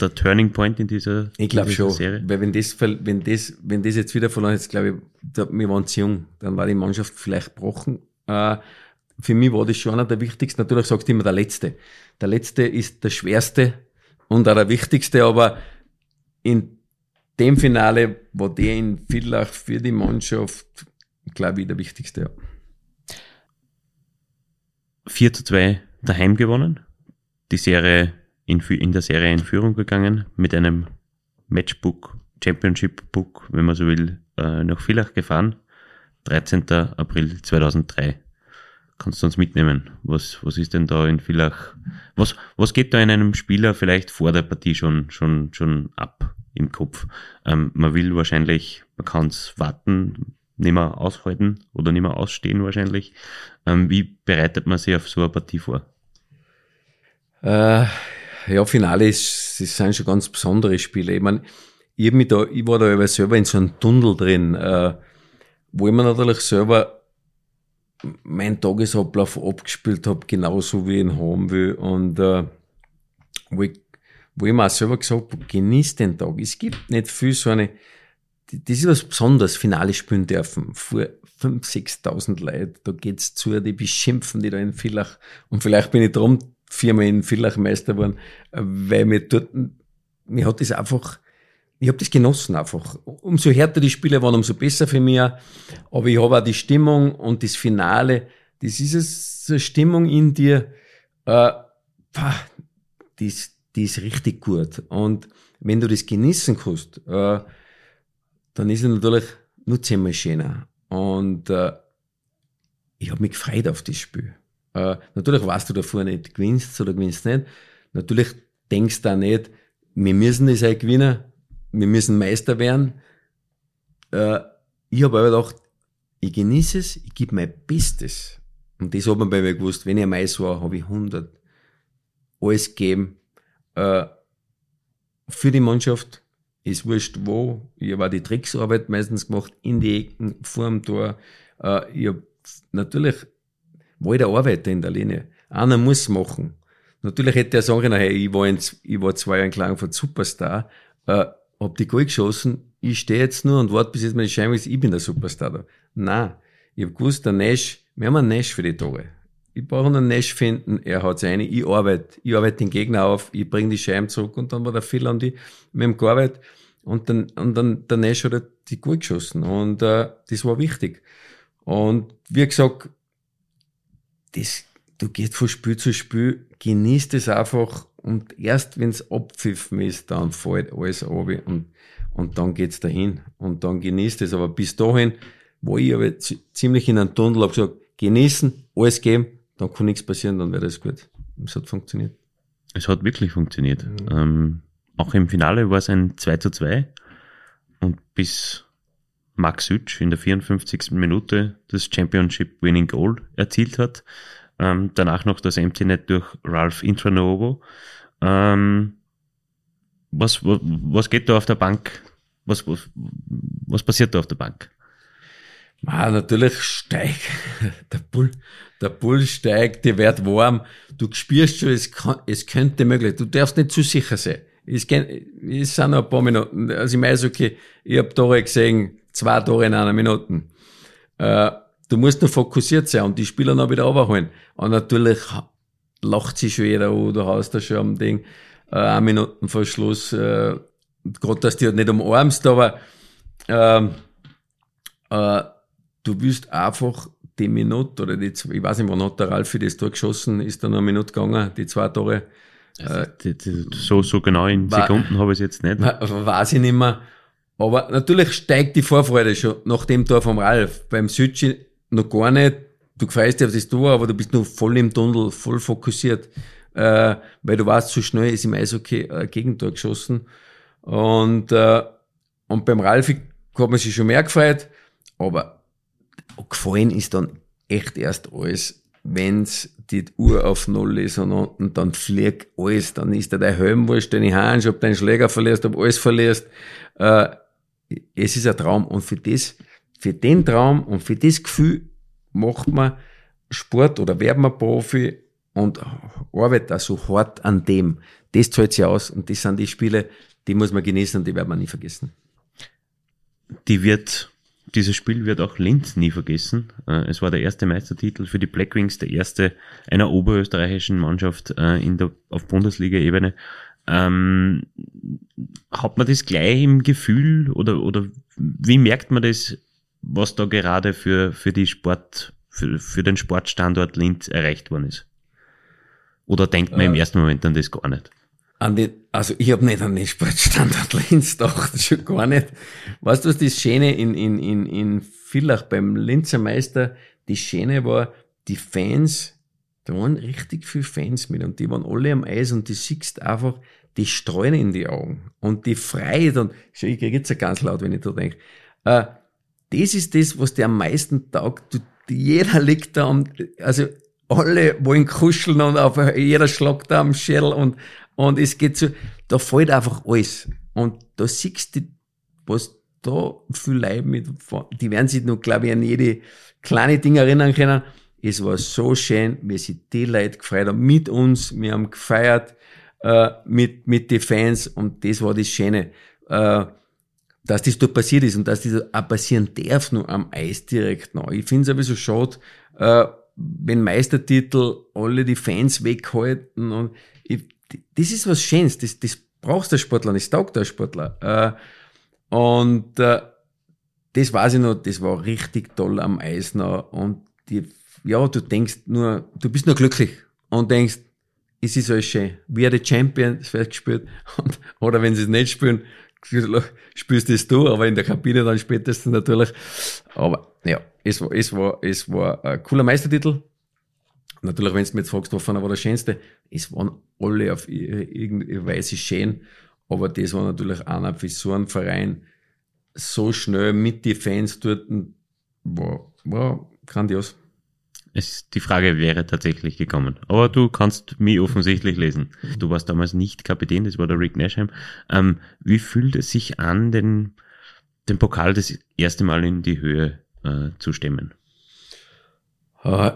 der Turning Point in dieser, ich glaube schon, Serie? Weil wenn das, wenn das, wenn das jetzt wieder verloren ist, glaube ich, da, wir waren zu jung, dann war die Mannschaft vielleicht gebrochen. Äh, für mich war das schon einer der wichtigsten. Natürlich sagst du immer der Letzte. Der Letzte ist der Schwerste und auch der Wichtigste, aber in dem Finale war der in Villach für die Mannschaft, glaube ich, der Wichtigste. Ja. 4 zu 2 daheim gewonnen. Die Serie in, in der Serie in Führung gegangen mit einem Matchbook, Championship Book, wenn man so will, äh, nach Villach gefahren. 13. April 2003. Kannst du uns mitnehmen? Was, was ist denn da in Villach? Was, was geht da in einem Spieler vielleicht vor der Partie schon, schon, schon ab im Kopf? Ähm, man will wahrscheinlich, man kann es warten, nicht mehr aushalten oder nicht mehr ausstehen wahrscheinlich. Ähm, wie bereitet man sich auf so eine Partie vor? Äh, ja, Finale ist, das sind schon ganz besondere Spiele. Ich meine, ich, mich da, ich war da selber in so einem Tunnel drin, äh, wo ich mir natürlich selber meinen Tagesablauf abgespielt habe, genauso wie ich ihn haben will. Und äh, wo, ich, wo ich mir auch selber gesagt habe, genieß den Tag. Es gibt nicht viel so eine, das ist was Besonderes, Finale spielen dürfen. Vor 5.000, 6.000 Leute, da geht's zu, die beschimpfen die da in Villach. Und vielleicht bin ich drum viermal in Villach Meister geworden, weil mir dort, mir hat das einfach, ich habe das genossen einfach. Umso härter die Spiele waren, umso besser für mich. Aber ich habe auch die Stimmung und das Finale, das ist eine Stimmung in dir, äh, pah, die, ist, die ist richtig gut. Und wenn du das genießen kannst, äh, dann ist es natürlich nur zehnmal schöner. Und äh, ich habe mich gefreut auf das Spiel. Äh, natürlich weißt du davor nicht, gewinnst oder gewinnst nicht. Natürlich denkst du auch nicht, wir müssen das halt gewinnen, wir müssen Meister werden. Äh, ich habe aber gedacht, ich genieße es, ich gebe mein Bestes. Und das hat man bei mir gewusst, wenn ich am Eis war, habe ich 100 alles gegeben äh, für die Mannschaft, ist wurscht wo. Ich habe die Tricksarbeit meistens gemacht, in die Ecken, vor dem Tor. Äh, ich habe natürlich, war der Arbeiter in der Linie. Einer muss machen. Natürlich hätte er sagen können, hey, ich war, in, ich war zwei Jahre lang von Superstar, äh, hab die Goal geschossen, ich stehe jetzt nur und warte, bis jetzt meine Scheibe ist, ich bin der Superstar da. Nein, ich hab gewusst, der Nash, wir haben einen Nash für die Tore. Ich brauche einen Nash finden, er hat seine, ich arbeite, ich arbeite den Gegner auf, ich bringe die Scheiben zurück und dann war der Phil an die, mit dem gearbeitet. Und dann, und dann der Nash hat die gut geschossen. Und äh, das war wichtig. Und wie gesagt, das, du gehst von Spiel zu Spiel, genießt es einfach. Und erst wenn es abpfiffen ist, dann fällt alles ab. Und, und dann geht's dahin. Und dann genießt es. Aber bis dahin war ich aber ziemlich in einem Tunnel, hab gesagt, genießen, alles geben, dann kann nichts passieren, dann wäre das gut. Es hat funktioniert. Es hat wirklich funktioniert. Mhm. Ähm, auch im Finale war es ein 2 zu 2 und bis Max Sütsch in der 54. Minute das Championship Winning Goal erzielt hat. Ähm, danach noch das Empty Net durch Ralph Intranovo. Ähm, was, was geht da auf der Bank? Was, was, was passiert da auf der Bank? Ah, natürlich steigt (laughs) der Bull, der Bull steigt, die wird warm. Du spürst schon, es, kann, es könnte möglich. Du darfst nicht zu sicher sein. Es, es sind noch ein paar Minuten. Also im Eishockey, ich habe Tore gesehen, zwei Tore in einer Minute. Äh, du musst nur fokussiert sein und die Spieler noch wieder runterholen. Und natürlich lacht sich schon jeder an, du hast da schon am Ding, äh, eine Minuten vor Schluss, äh, gerade dass du halt nicht umarmst, aber ähm, äh, du willst einfach die Minute oder die, ich weiß nicht, wann hat der Ralf für das Tor geschossen, ist da noch eine Minute gegangen, die zwei Tore. Also, äh, so, so genau in Sekunden habe ich es jetzt nicht. Weiß ich nicht mehr. Aber natürlich steigt die Vorfreude schon nach dem Tor vom Ralf. Beim Südschi noch gar nicht. Du freust dich auf das Tor, aber du bist nur voll im Tunnel, voll fokussiert. Äh, weil du weißt, so schnell ist im Eishockey ein Gegentor geschossen. Und, äh, und beim Ralf hat man sich schon mehr gefreut. Aber gefallen ist dann echt erst alles, wenn's die Uhr auf Null ist und unten dann fliegt alles, dann ist da dein Helm wurscht, deine Handschuhe, ob deinen Schläger verlierst, ob alles verlierst. Äh, es ist ein Traum und für das, für den Traum und für das Gefühl macht man Sport oder werden man Profi und arbeitet auch so hart an dem. Das zahlt sich aus und das sind die Spiele, die muss man genießen und die werden wir nie vergessen. Die wird dieses Spiel wird auch Linz nie vergessen. Äh, es war der erste Meistertitel für die Blackwings, der erste einer oberösterreichischen Mannschaft äh, in der, auf Bundesliga-Ebene. Ähm, hat man das gleich im Gefühl oder, oder wie merkt man das, was da gerade für, für die Sport, für, für den Sportstandort Linz erreicht worden ist? Oder denkt man äh, im ersten Moment an das gar nicht? An den, also ich habe nicht an den Sportstandort (laughs) Linz gedacht, schon gar nicht. Weißt du, was das Schöne in, in, in, in Villach beim Linzer Meister, die Schöne war, die Fans, da waren richtig viele Fans mit und die waren alle am Eis und die siehst einfach, die streuen in die Augen und die Freude und, ich kriege jetzt ja ganz laut, wenn ich da denke, äh, das ist das, was dir am meisten taugt. Du, jeder liegt da und, also alle wollen kuscheln und auf jeder schlagt da am Schädel und, und es geht so, da fällt einfach alles. Und da siehst du, was da viel Leute mit, die werden sich noch, glaube ich, an jede kleine Dinge erinnern können. Es war so schön, wir sind die Leute gefeiert haben mit uns, wir haben gefeiert äh, mit, mit den Fans und das war das Schöne. Äh, dass das dort passiert ist und dass das auch passieren darf, nur am Eis direkt noch. Ich finde es aber so schade, äh, wenn Meistertitel alle die Fans weghalten und ich, das ist was Schönes, das, das brauchst der Sportler, das taugt der Sportler. Äh, und äh, das weiß ich noch, das war richtig toll am Eis noch und die ja, du denkst nur, du bist nur glücklich und denkst, es ist alles schön. Wir the Champion, das wird gespielt. Und, oder wenn sie es nicht spielen, spielst es du, aber in der Kabine dann spätestens natürlich. Aber ja, es war, es war, es war ein cooler Meistertitel. Natürlich, wenn du mir jetzt fragst, was war der schönste, es waren alle auf irgendeine Weise schön, aber das war natürlich einer für so einen Verein so schnell mit den Fans dort, war, war grandios. Es, die Frage wäre tatsächlich gekommen. Aber du kannst mich offensichtlich lesen. Du warst damals nicht Kapitän, das war der Rick Nashheim. Ähm, wie fühlt es sich an, den, den Pokal das erste Mal in die Höhe äh, zu stemmen? Uh,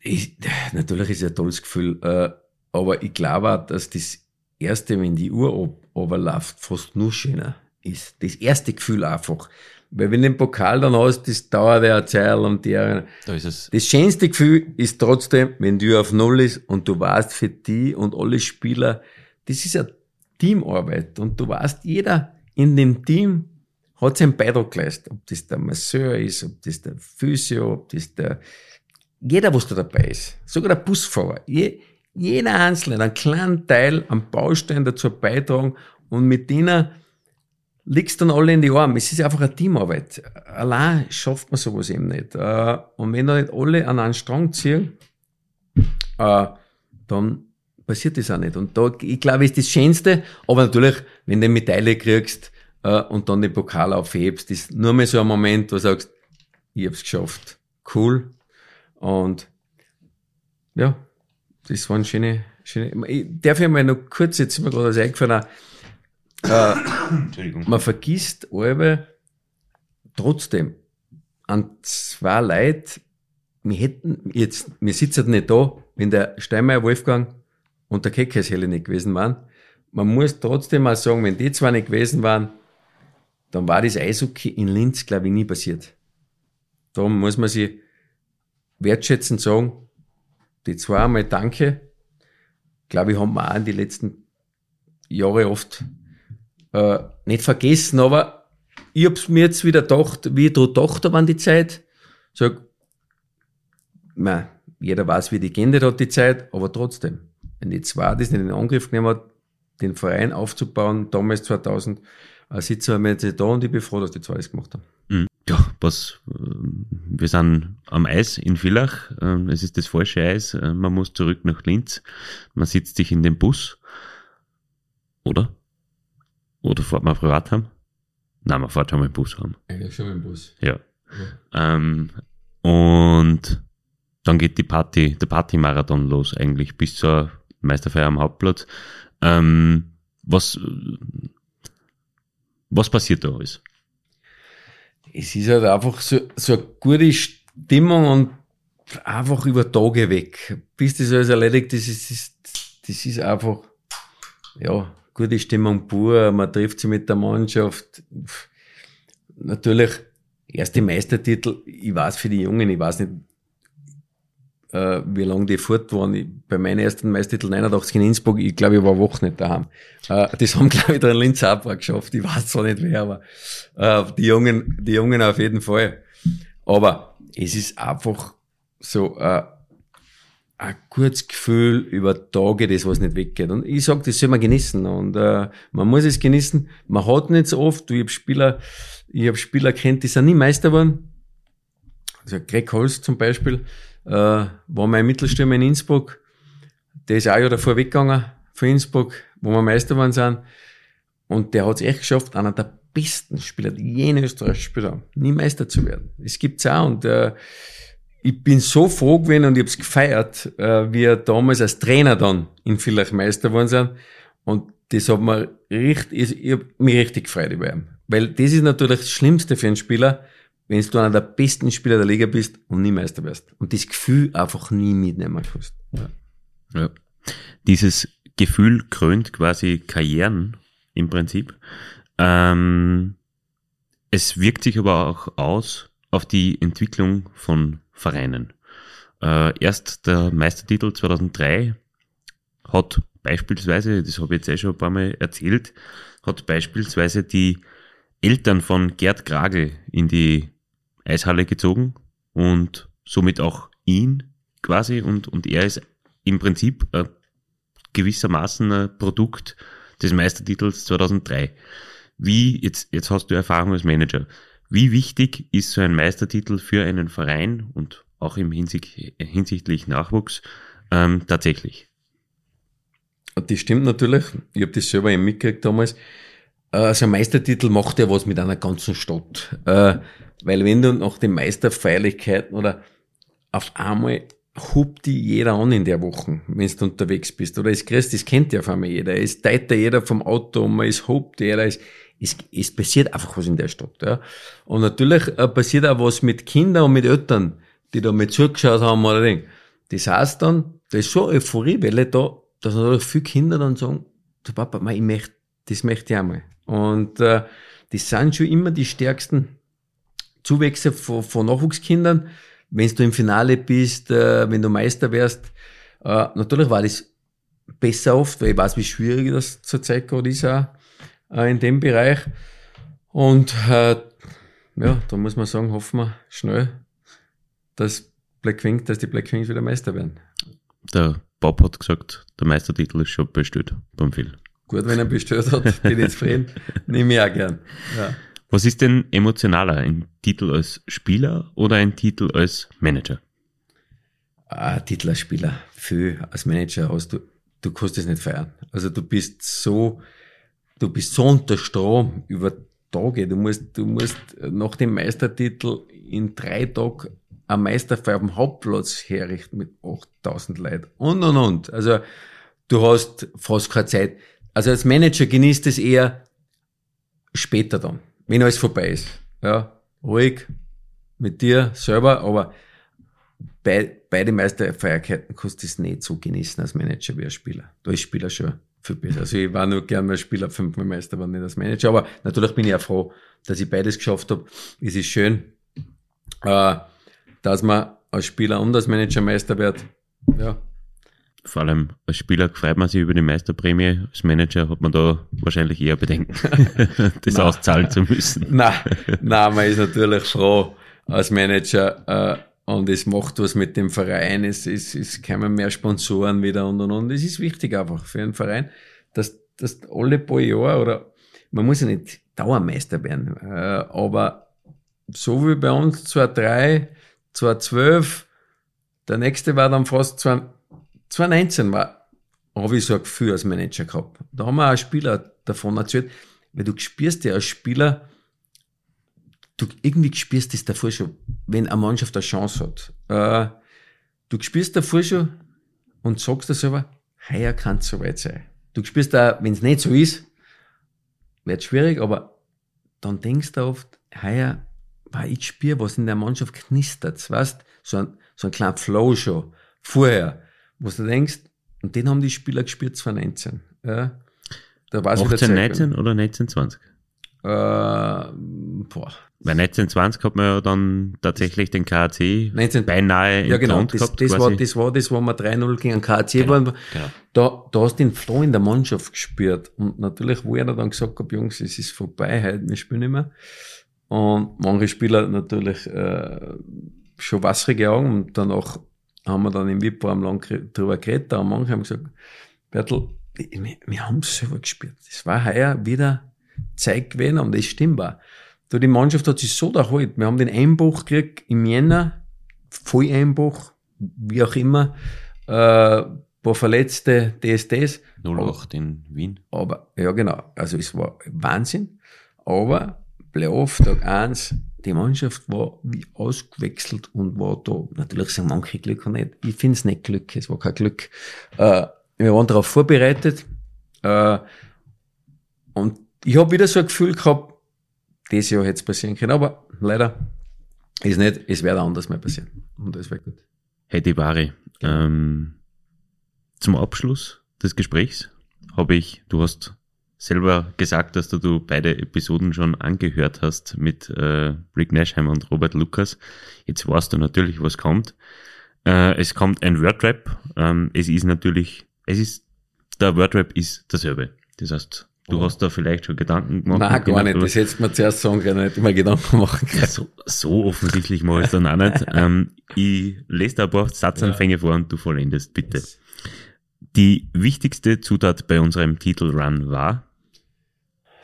ich, natürlich ist es ein tolles Gefühl, uh, aber ich glaube auch, dass das erste, wenn die Uhr runterläuft, fast nur schöner ist. Das erste Gefühl einfach. Weil wenn du den Pokal dann hast, das dauert ja eine Zeit und der. Da ist es. Das schönste Gefühl ist trotzdem, wenn du auf Null ist und du weißt für die und alle Spieler, das ist ja Teamarbeit und du weißt, jeder in dem Team hat seinen Beitrag geleistet. Ob das der Masseur ist, ob das der Physio, ob das der, jeder, was da dabei ist. Sogar der Busfahrer. Je, jeder Einzelne, einen kleinen Teil am Baustein dazu beitragen und mit denen liegst dann alle in die Arme. Es ist einfach eine Teamarbeit. Allein schafft man sowas eben nicht. Äh, und wenn da nicht alle an einen Strang ziehen, äh, dann passiert das auch nicht. Und da, ich glaube, ist das Schönste, aber natürlich, wenn du eine Medaille kriegst äh, und dann den Pokal aufhebst, ist nur mehr so ein Moment, wo du sagst, ich hab's geschafft. Cool. Und ja, das waren schöne, schöne. Ich darf ja mal noch kurz, jetzt ist mir gerade was eingefallen, äh, Entschuldigung. Man vergisst aber trotzdem an zwei Leute, wir hätten jetzt, wir sitzen nicht da, wenn der Steinmeier Wolfgang und der Keckeshelle nicht gewesen waren. man muss trotzdem mal sagen, wenn die zwei nicht gewesen waren, dann war das Eishockey in Linz, glaube ich, nie passiert. Da muss man sich wertschätzend sagen, die zwei einmal Danke, glaube ich, haben wir auch in den letzten Jahren oft äh, nicht vergessen, aber ich hab's mir jetzt wieder gedacht, wie ich da gedacht habe an die Zeit. Sag, man, jeder weiß, wie die geendet hat, die Zeit, aber trotzdem, wenn die zwei das nicht in Angriff genommen hat, den Verein aufzubauen, damals 2000, äh, sitzen wir jetzt da und ich bin froh, dass die zwei das gemacht haben. Mhm. Was, äh, wir sind am Eis in Villach, ähm, es ist das falsche Eis, äh, man muss zurück nach Linz, man sitzt sich in den Bus, oder? Oder fährt man privat haben? Nein, man fährt schon mit dem Bus haben. Eigentlich schon mit dem Bus. Ja. ja. Ähm, und dann geht die Party, der Partymarathon los eigentlich bis zur Meisterfeier am Hauptplatz. Ähm, was, was passiert da alles? Es ist halt einfach so, so eine gute Stimmung und einfach über Tage weg. Bis das alles erledigt ist, das ist, das ist einfach, ja, gute Stimmung pur. Man trifft sich mit der Mannschaft. Natürlich, erste Meistertitel, ich weiß für die Jungen, ich weiß nicht, äh, wie lange die fort waren. Ich, bei meinem ersten Meistertitel 89 in Innsbruck, ich glaube, ich war eine Woche nicht daheim. Äh, das haben, (laughs) glaube ich, der Linz auch geschafft. Ich weiß zwar nicht wer, aber äh, die Jungen, die Jungen auf jeden Fall. Aber es ist einfach so äh, ein gutes Gefühl über Tage, das was nicht weggeht. Und ich sag, das soll man genießen. Und äh, man muss es genießen. Man hat nicht so oft. Ich habe Spieler, ich habe Spieler kennt, die sind nie Meister geworden. Also Greg Holz zum Beispiel, äh, war mein Mittelstürmer in Innsbruck. Der ist auch ja davor weggegangen von Innsbruck, wo wir Meister geworden sind. Und der hat es echt geschafft, einer der besten Spieler, jene österreichische Spieler, nie Meister zu werden. Es gibt's auch. Und äh, ich bin so froh gewesen und ich habe es gefeiert, äh, wie er damals als Trainer dann in Villach Meister geworden sind. Und das hat mir richtig, ich hab mich richtig gefreut über ihn. Weil das ist natürlich das Schlimmste für einen Spieler, wenn du einer der besten Spieler der Liga bist und nie Meister wirst. Und das Gefühl einfach nie mitnehmen kannst. Ja. ja. Dieses Gefühl krönt quasi Karrieren im Prinzip. Ähm, es wirkt sich aber auch aus auf die Entwicklung von Vereinen. Äh, erst der Meistertitel 2003 hat beispielsweise, das habe ich jetzt eh schon ein paar Mal erzählt, hat beispielsweise die Eltern von Gerd Kragel in die Eishalle gezogen und somit auch ihn quasi und, und er ist im Prinzip äh, gewissermaßen ein Produkt des Meistertitels 2003. Wie, jetzt, jetzt hast du Erfahrung als Manager. Wie wichtig ist so ein Meistertitel für einen Verein und auch im Hinsicht, hinsichtlich Nachwuchs ähm, tatsächlich? Das stimmt natürlich. Ich habe das selber eben mitgekriegt damals. Also ein Meistertitel macht ja was mit einer ganzen Stadt. Weil wenn du nach den Meisterfeierlichkeiten oder auf einmal hupt die jeder an in der Woche, wenn du unterwegs bist. Oder ist Christ, das kennt ja auf einmal jeder. Es teilt jeder vom Auto man ist hupt jeder. Es, es, es passiert einfach was in der Stadt. Ja. Und natürlich äh, passiert auch was mit Kindern und mit Eltern, die da mit zugeschaut haben oder Ding. Das heißt dann, da ist so Euphoriewelle da, dass natürlich viele Kinder dann sagen, du Papa, ich möchte, das möchte ich einmal. Und äh, das sind schon immer die stärksten Zuwächse von, von Nachwuchskindern. Wenn du im Finale bist, äh, wenn du Meister wärst, äh, natürlich war das besser oft, weil ich weiß, wie schwierig das zurzeit gerade ist auch, äh, in dem Bereich. Und äh, ja, da muss man sagen, hoffen wir schnell, dass Black Wings, dass die Black Wings wieder Meister werden. Der Bob hat gesagt, der Meistertitel ist schon bestellt beim Phil. Gut, wenn er bestellt hat, bin ich zufrieden. (laughs) Nehme ich auch gern. Ja. Was ist denn emotionaler, ein Titel als Spieler oder ein Titel als Manager? Ah, Titel als Spieler. Viel als Manager hast du, du kannst es nicht feiern. Also du bist so, du bist so unter Strom über Tage. Du musst, du musst nach dem Meistertitel in drei Tagen eine Meisterfeier dem Hauptplatz herrichten mit 8000 Leuten und und und. Also du hast fast keine Zeit. Also als Manager genießt es eher später dann wenn alles vorbei ist. Ja, ruhig mit dir selber, aber bei, bei den Meisterfeierkeiten kannst du es nicht so genießen als Manager wie als Spieler. Da ist Spieler schon viel besser. Also ich war nur gern mal Spieler, fünfmal Meister, aber nicht als Manager. Aber natürlich bin ich auch froh, dass ich beides geschafft habe. Es ist schön, äh, dass man als Spieler und als Manager Meister wird. Ja. Vor allem als Spieler freut man sich über die Meisterprämie. Als Manager hat man da wahrscheinlich eher Bedenken, (laughs) das auszahlen zu müssen. (laughs) Nein, nein, man ist natürlich froh als Manager äh, und es macht was mit dem Verein. Es, es, es kommen mehr Sponsoren wieder und und und. Es ist wichtig einfach für einen Verein, dass, dass alle paar Jahre oder man muss ja nicht Dauermeister werden, äh, aber so wie bei uns 2003, 2012, der nächste war dann fast 2019 war, habe ich so ein Gefühl als Manager gehabt. Da haben wir auch Spieler davon erzählt, weil du spürst ja als Spieler, du irgendwie spürst das davor schon, wenn eine Mannschaft eine Chance hat. Äh, du spürst davor schon und sagst dir selber, heuer kann es soweit sein. Du spürst da, wenn es nicht so ist, wird schwierig, aber dann denkst du oft, heuer, weil ich spüre, was in der Mannschaft knistert, weißt, so ein, so ein kleiner Flow schon, vorher, wo du denkst, und den haben die Spieler gespürt 2019. Ja, da war es 18, 19 oder 19, 20? Äh, boah. Bei 1920 hat man ja dann tatsächlich den KAC 19, beinahe Ja, genau. Das, gehabt, das, war, das war das, wo wir 3-0 gegen den KAC genau, waren. Genau. Da, da hast du den Flow in der Mannschaft gespürt. Und natürlich, wo er dann gesagt hat, Jungs, es ist vorbei, heute, wir spielen nicht mehr. Und manche Spieler natürlich äh, schon wasserige Augen. Und danach haben wir dann im VIP-Raum lang drüber geredet. Und manche haben gesagt, Bertel, wir, wir haben es selber gespürt. Das war heuer wieder Zeit gewesen und das stimmt auch. Da die Mannschaft hat sich so erholt. Wir haben den Einbruch gekriegt im Jänner, Volleinbruch, wie auch immer, äh, paar verletzte DSDs. 08 in Wien. Aber, ja genau, also es war Wahnsinn. Aber Playoff, Tag 1, die Mannschaft war wie ausgewechselt und war da, natürlich sind manche Glück und nicht. Ich finde es nicht Glück, es war kein Glück. Äh, wir waren darauf vorbereitet äh, und ich habe wieder so ein Gefühl gehabt, dieses Jahr hätte es passieren können, aber leider ist nicht, es wird anders mal passieren. Und das wäre gut. Hey, die Ware. Ähm, zum Abschluss des Gesprächs habe ich, du hast selber gesagt, dass du, du beide Episoden schon angehört hast mit äh, Rick Nashheim und Robert Lucas. Jetzt weißt du natürlich, was kommt. Äh, es kommt ein Wordrap. Ähm, es ist natürlich, es ist, der Wordrap ist dasselbe. Das heißt, Du hast da vielleicht schon Gedanken gemacht? Nein, gar nicht. Das hättest du mir zuerst sagen können, nicht immer Gedanken machen können. So, so offensichtlich mache ich es dann auch nicht. (laughs) ähm, ich lese da ein paar Satzanfänge ja. vor und du vollendest, bitte. Die wichtigste Zutat bei unserem Titelrun war?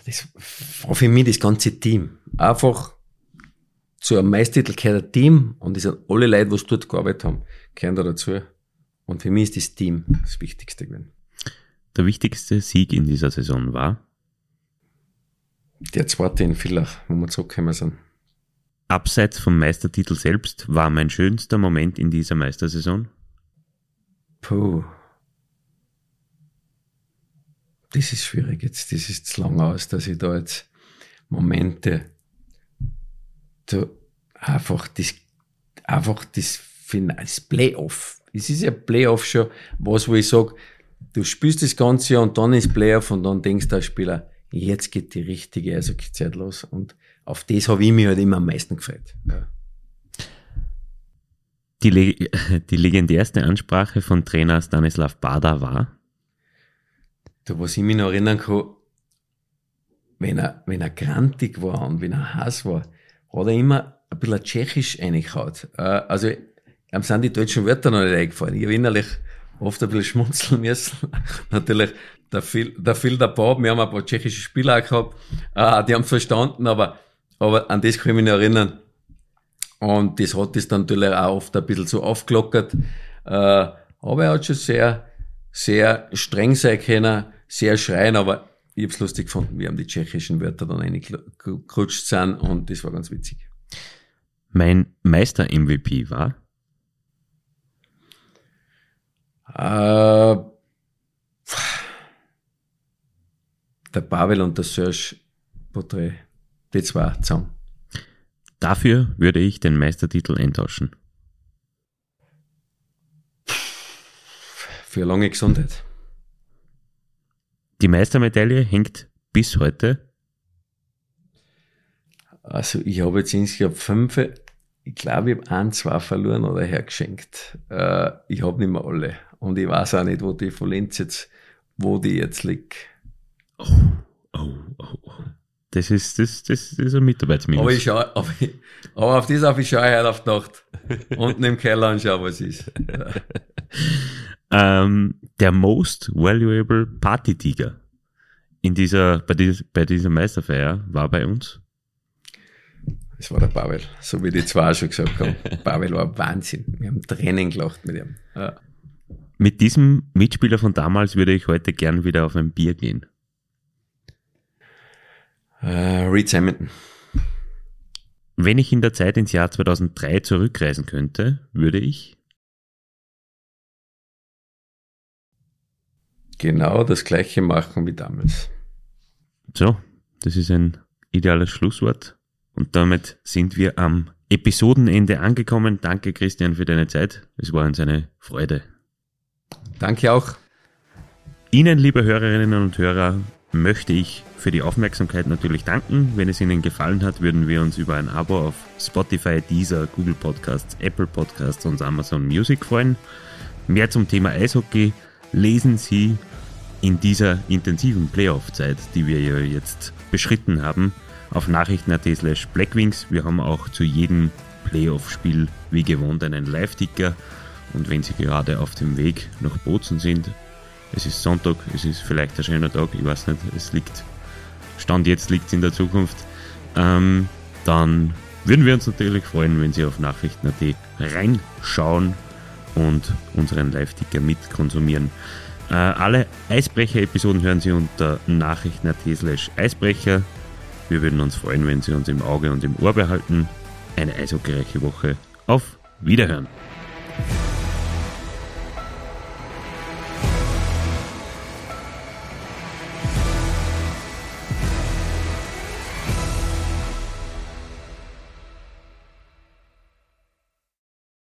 Das war für mich das ganze Team. Einfach zu einem Meistertitel gehört ein Team und sind alle Leute, die dort gearbeitet haben, gehören da dazu. Und für mich ist das Team das Wichtigste gewesen. Der wichtigste Sieg in dieser Saison war? Der zweite in Villach, wo wir zurückgekommen sind. Abseits vom Meistertitel selbst war mein schönster Moment in dieser Meistersaison? Puh. Das ist schwierig jetzt. Das ist zu lang aus, dass ich da jetzt Momente da einfach das, einfach das, das Playoff. Es ist ja Playoff schon was, wo ich sage, du spielst das Ganze und dann ist Playoff und dann denkst als Spieler, jetzt geht die richtige Eishockey-Zeit los. Und auf das habe ich mich halt immer am meisten gefreut. Ja. Die, Le (laughs) die legendärste Ansprache von Trainer Stanislav Bada war? Da, was ich mich noch erinnern kann, wenn er, wenn er grantig war und wenn er heiß war, hat er immer ein bisschen tschechisch reingehaut. Äh, also, ihm sind die deutschen Wörter noch nicht eingefallen. Ich habe innerlich oft ein bisschen schmunzeln müssen. (laughs) Natürlich, der Phil, der Phil, der Bob, wir haben ein paar tschechische Spieler gehabt, äh, die haben es verstanden, aber, aber an das kann ich mich noch erinnern. Und das hat das dann natürlich auch oft ein bisschen so aufgelockert. Äh, aber er hat schon sehr, sehr streng sein können, sehr schreien, aber ich hab's lustig gefunden, wie haben die tschechischen Wörter dann reingekrutscht sind und das war ganz witzig. Mein Meister-MVP war? Äh, der Pavel und der Serge Portrait, die zwei zusammen. Dafür würde ich den Meistertitel eintauschen. Für lange Gesundheit. Die Meistermedaille hängt bis heute. Also ich habe jetzt insgesamt fünf, ich glaube, ich habe ein, zwei verloren oder hergeschenkt. Äh, ich habe nicht mehr alle. Und ich weiß auch nicht, wo die von jetzt, wo die jetzt liegt. Oh, oh, oh, oh. Das ist, das, das ist ein Mitarbeitsminus. Aber, ich schau, aber, ich, aber auf das auf ich schaue heute auf die Nacht. Unten im Keller und schau, was ist. (laughs) ähm, der Most Valuable Party Tiger in dieser, bei, dieser, bei dieser Meisterfeier war bei uns. Das war der Pavel, so wie die zwei schon gesagt haben. (laughs) Pavel war Wahnsinn. Wir haben Tränen gelacht mit ihm. Ja. Mit diesem Mitspieler von damals würde ich heute gern wieder auf ein Bier gehen. Uh, Reed Simonton. Wenn ich in der Zeit ins Jahr 2003 zurückreisen könnte, würde ich genau das gleiche machen wie damals. So, das ist ein ideales Schlusswort. Und damit sind wir am Episodenende angekommen. Danke, Christian, für deine Zeit. Es war uns eine Freude. Danke auch. Ihnen, liebe Hörerinnen und Hörer, möchte ich für die Aufmerksamkeit natürlich danken. Wenn es Ihnen gefallen hat, würden wir uns über ein Abo auf Spotify, Deezer, Google Podcasts, Apple Podcasts und Amazon Music freuen. Mehr zum Thema Eishockey lesen Sie in dieser intensiven Playoff-Zeit, die wir ja jetzt beschritten haben, auf nachrichten.at slash blackwings. Wir haben auch zu jedem Playoff-Spiel wie gewohnt einen Live-Ticker. Und wenn Sie gerade auf dem Weg nach Bozen sind, es ist Sonntag, es ist vielleicht ein schöner Tag, ich weiß nicht, es liegt, Stand jetzt liegt es in der Zukunft, ähm, dann würden wir uns natürlich freuen, wenn Sie auf Nachrichten.at reinschauen und unseren Live-Ticker mitkonsumieren. Äh, alle Eisbrecher-Episoden hören Sie unter nachrichten.at slash Eisbrecher. Wir würden uns freuen, wenn Sie uns im Auge und im Ohr behalten. Eine eishockeyreiche Woche. Auf Wiederhören!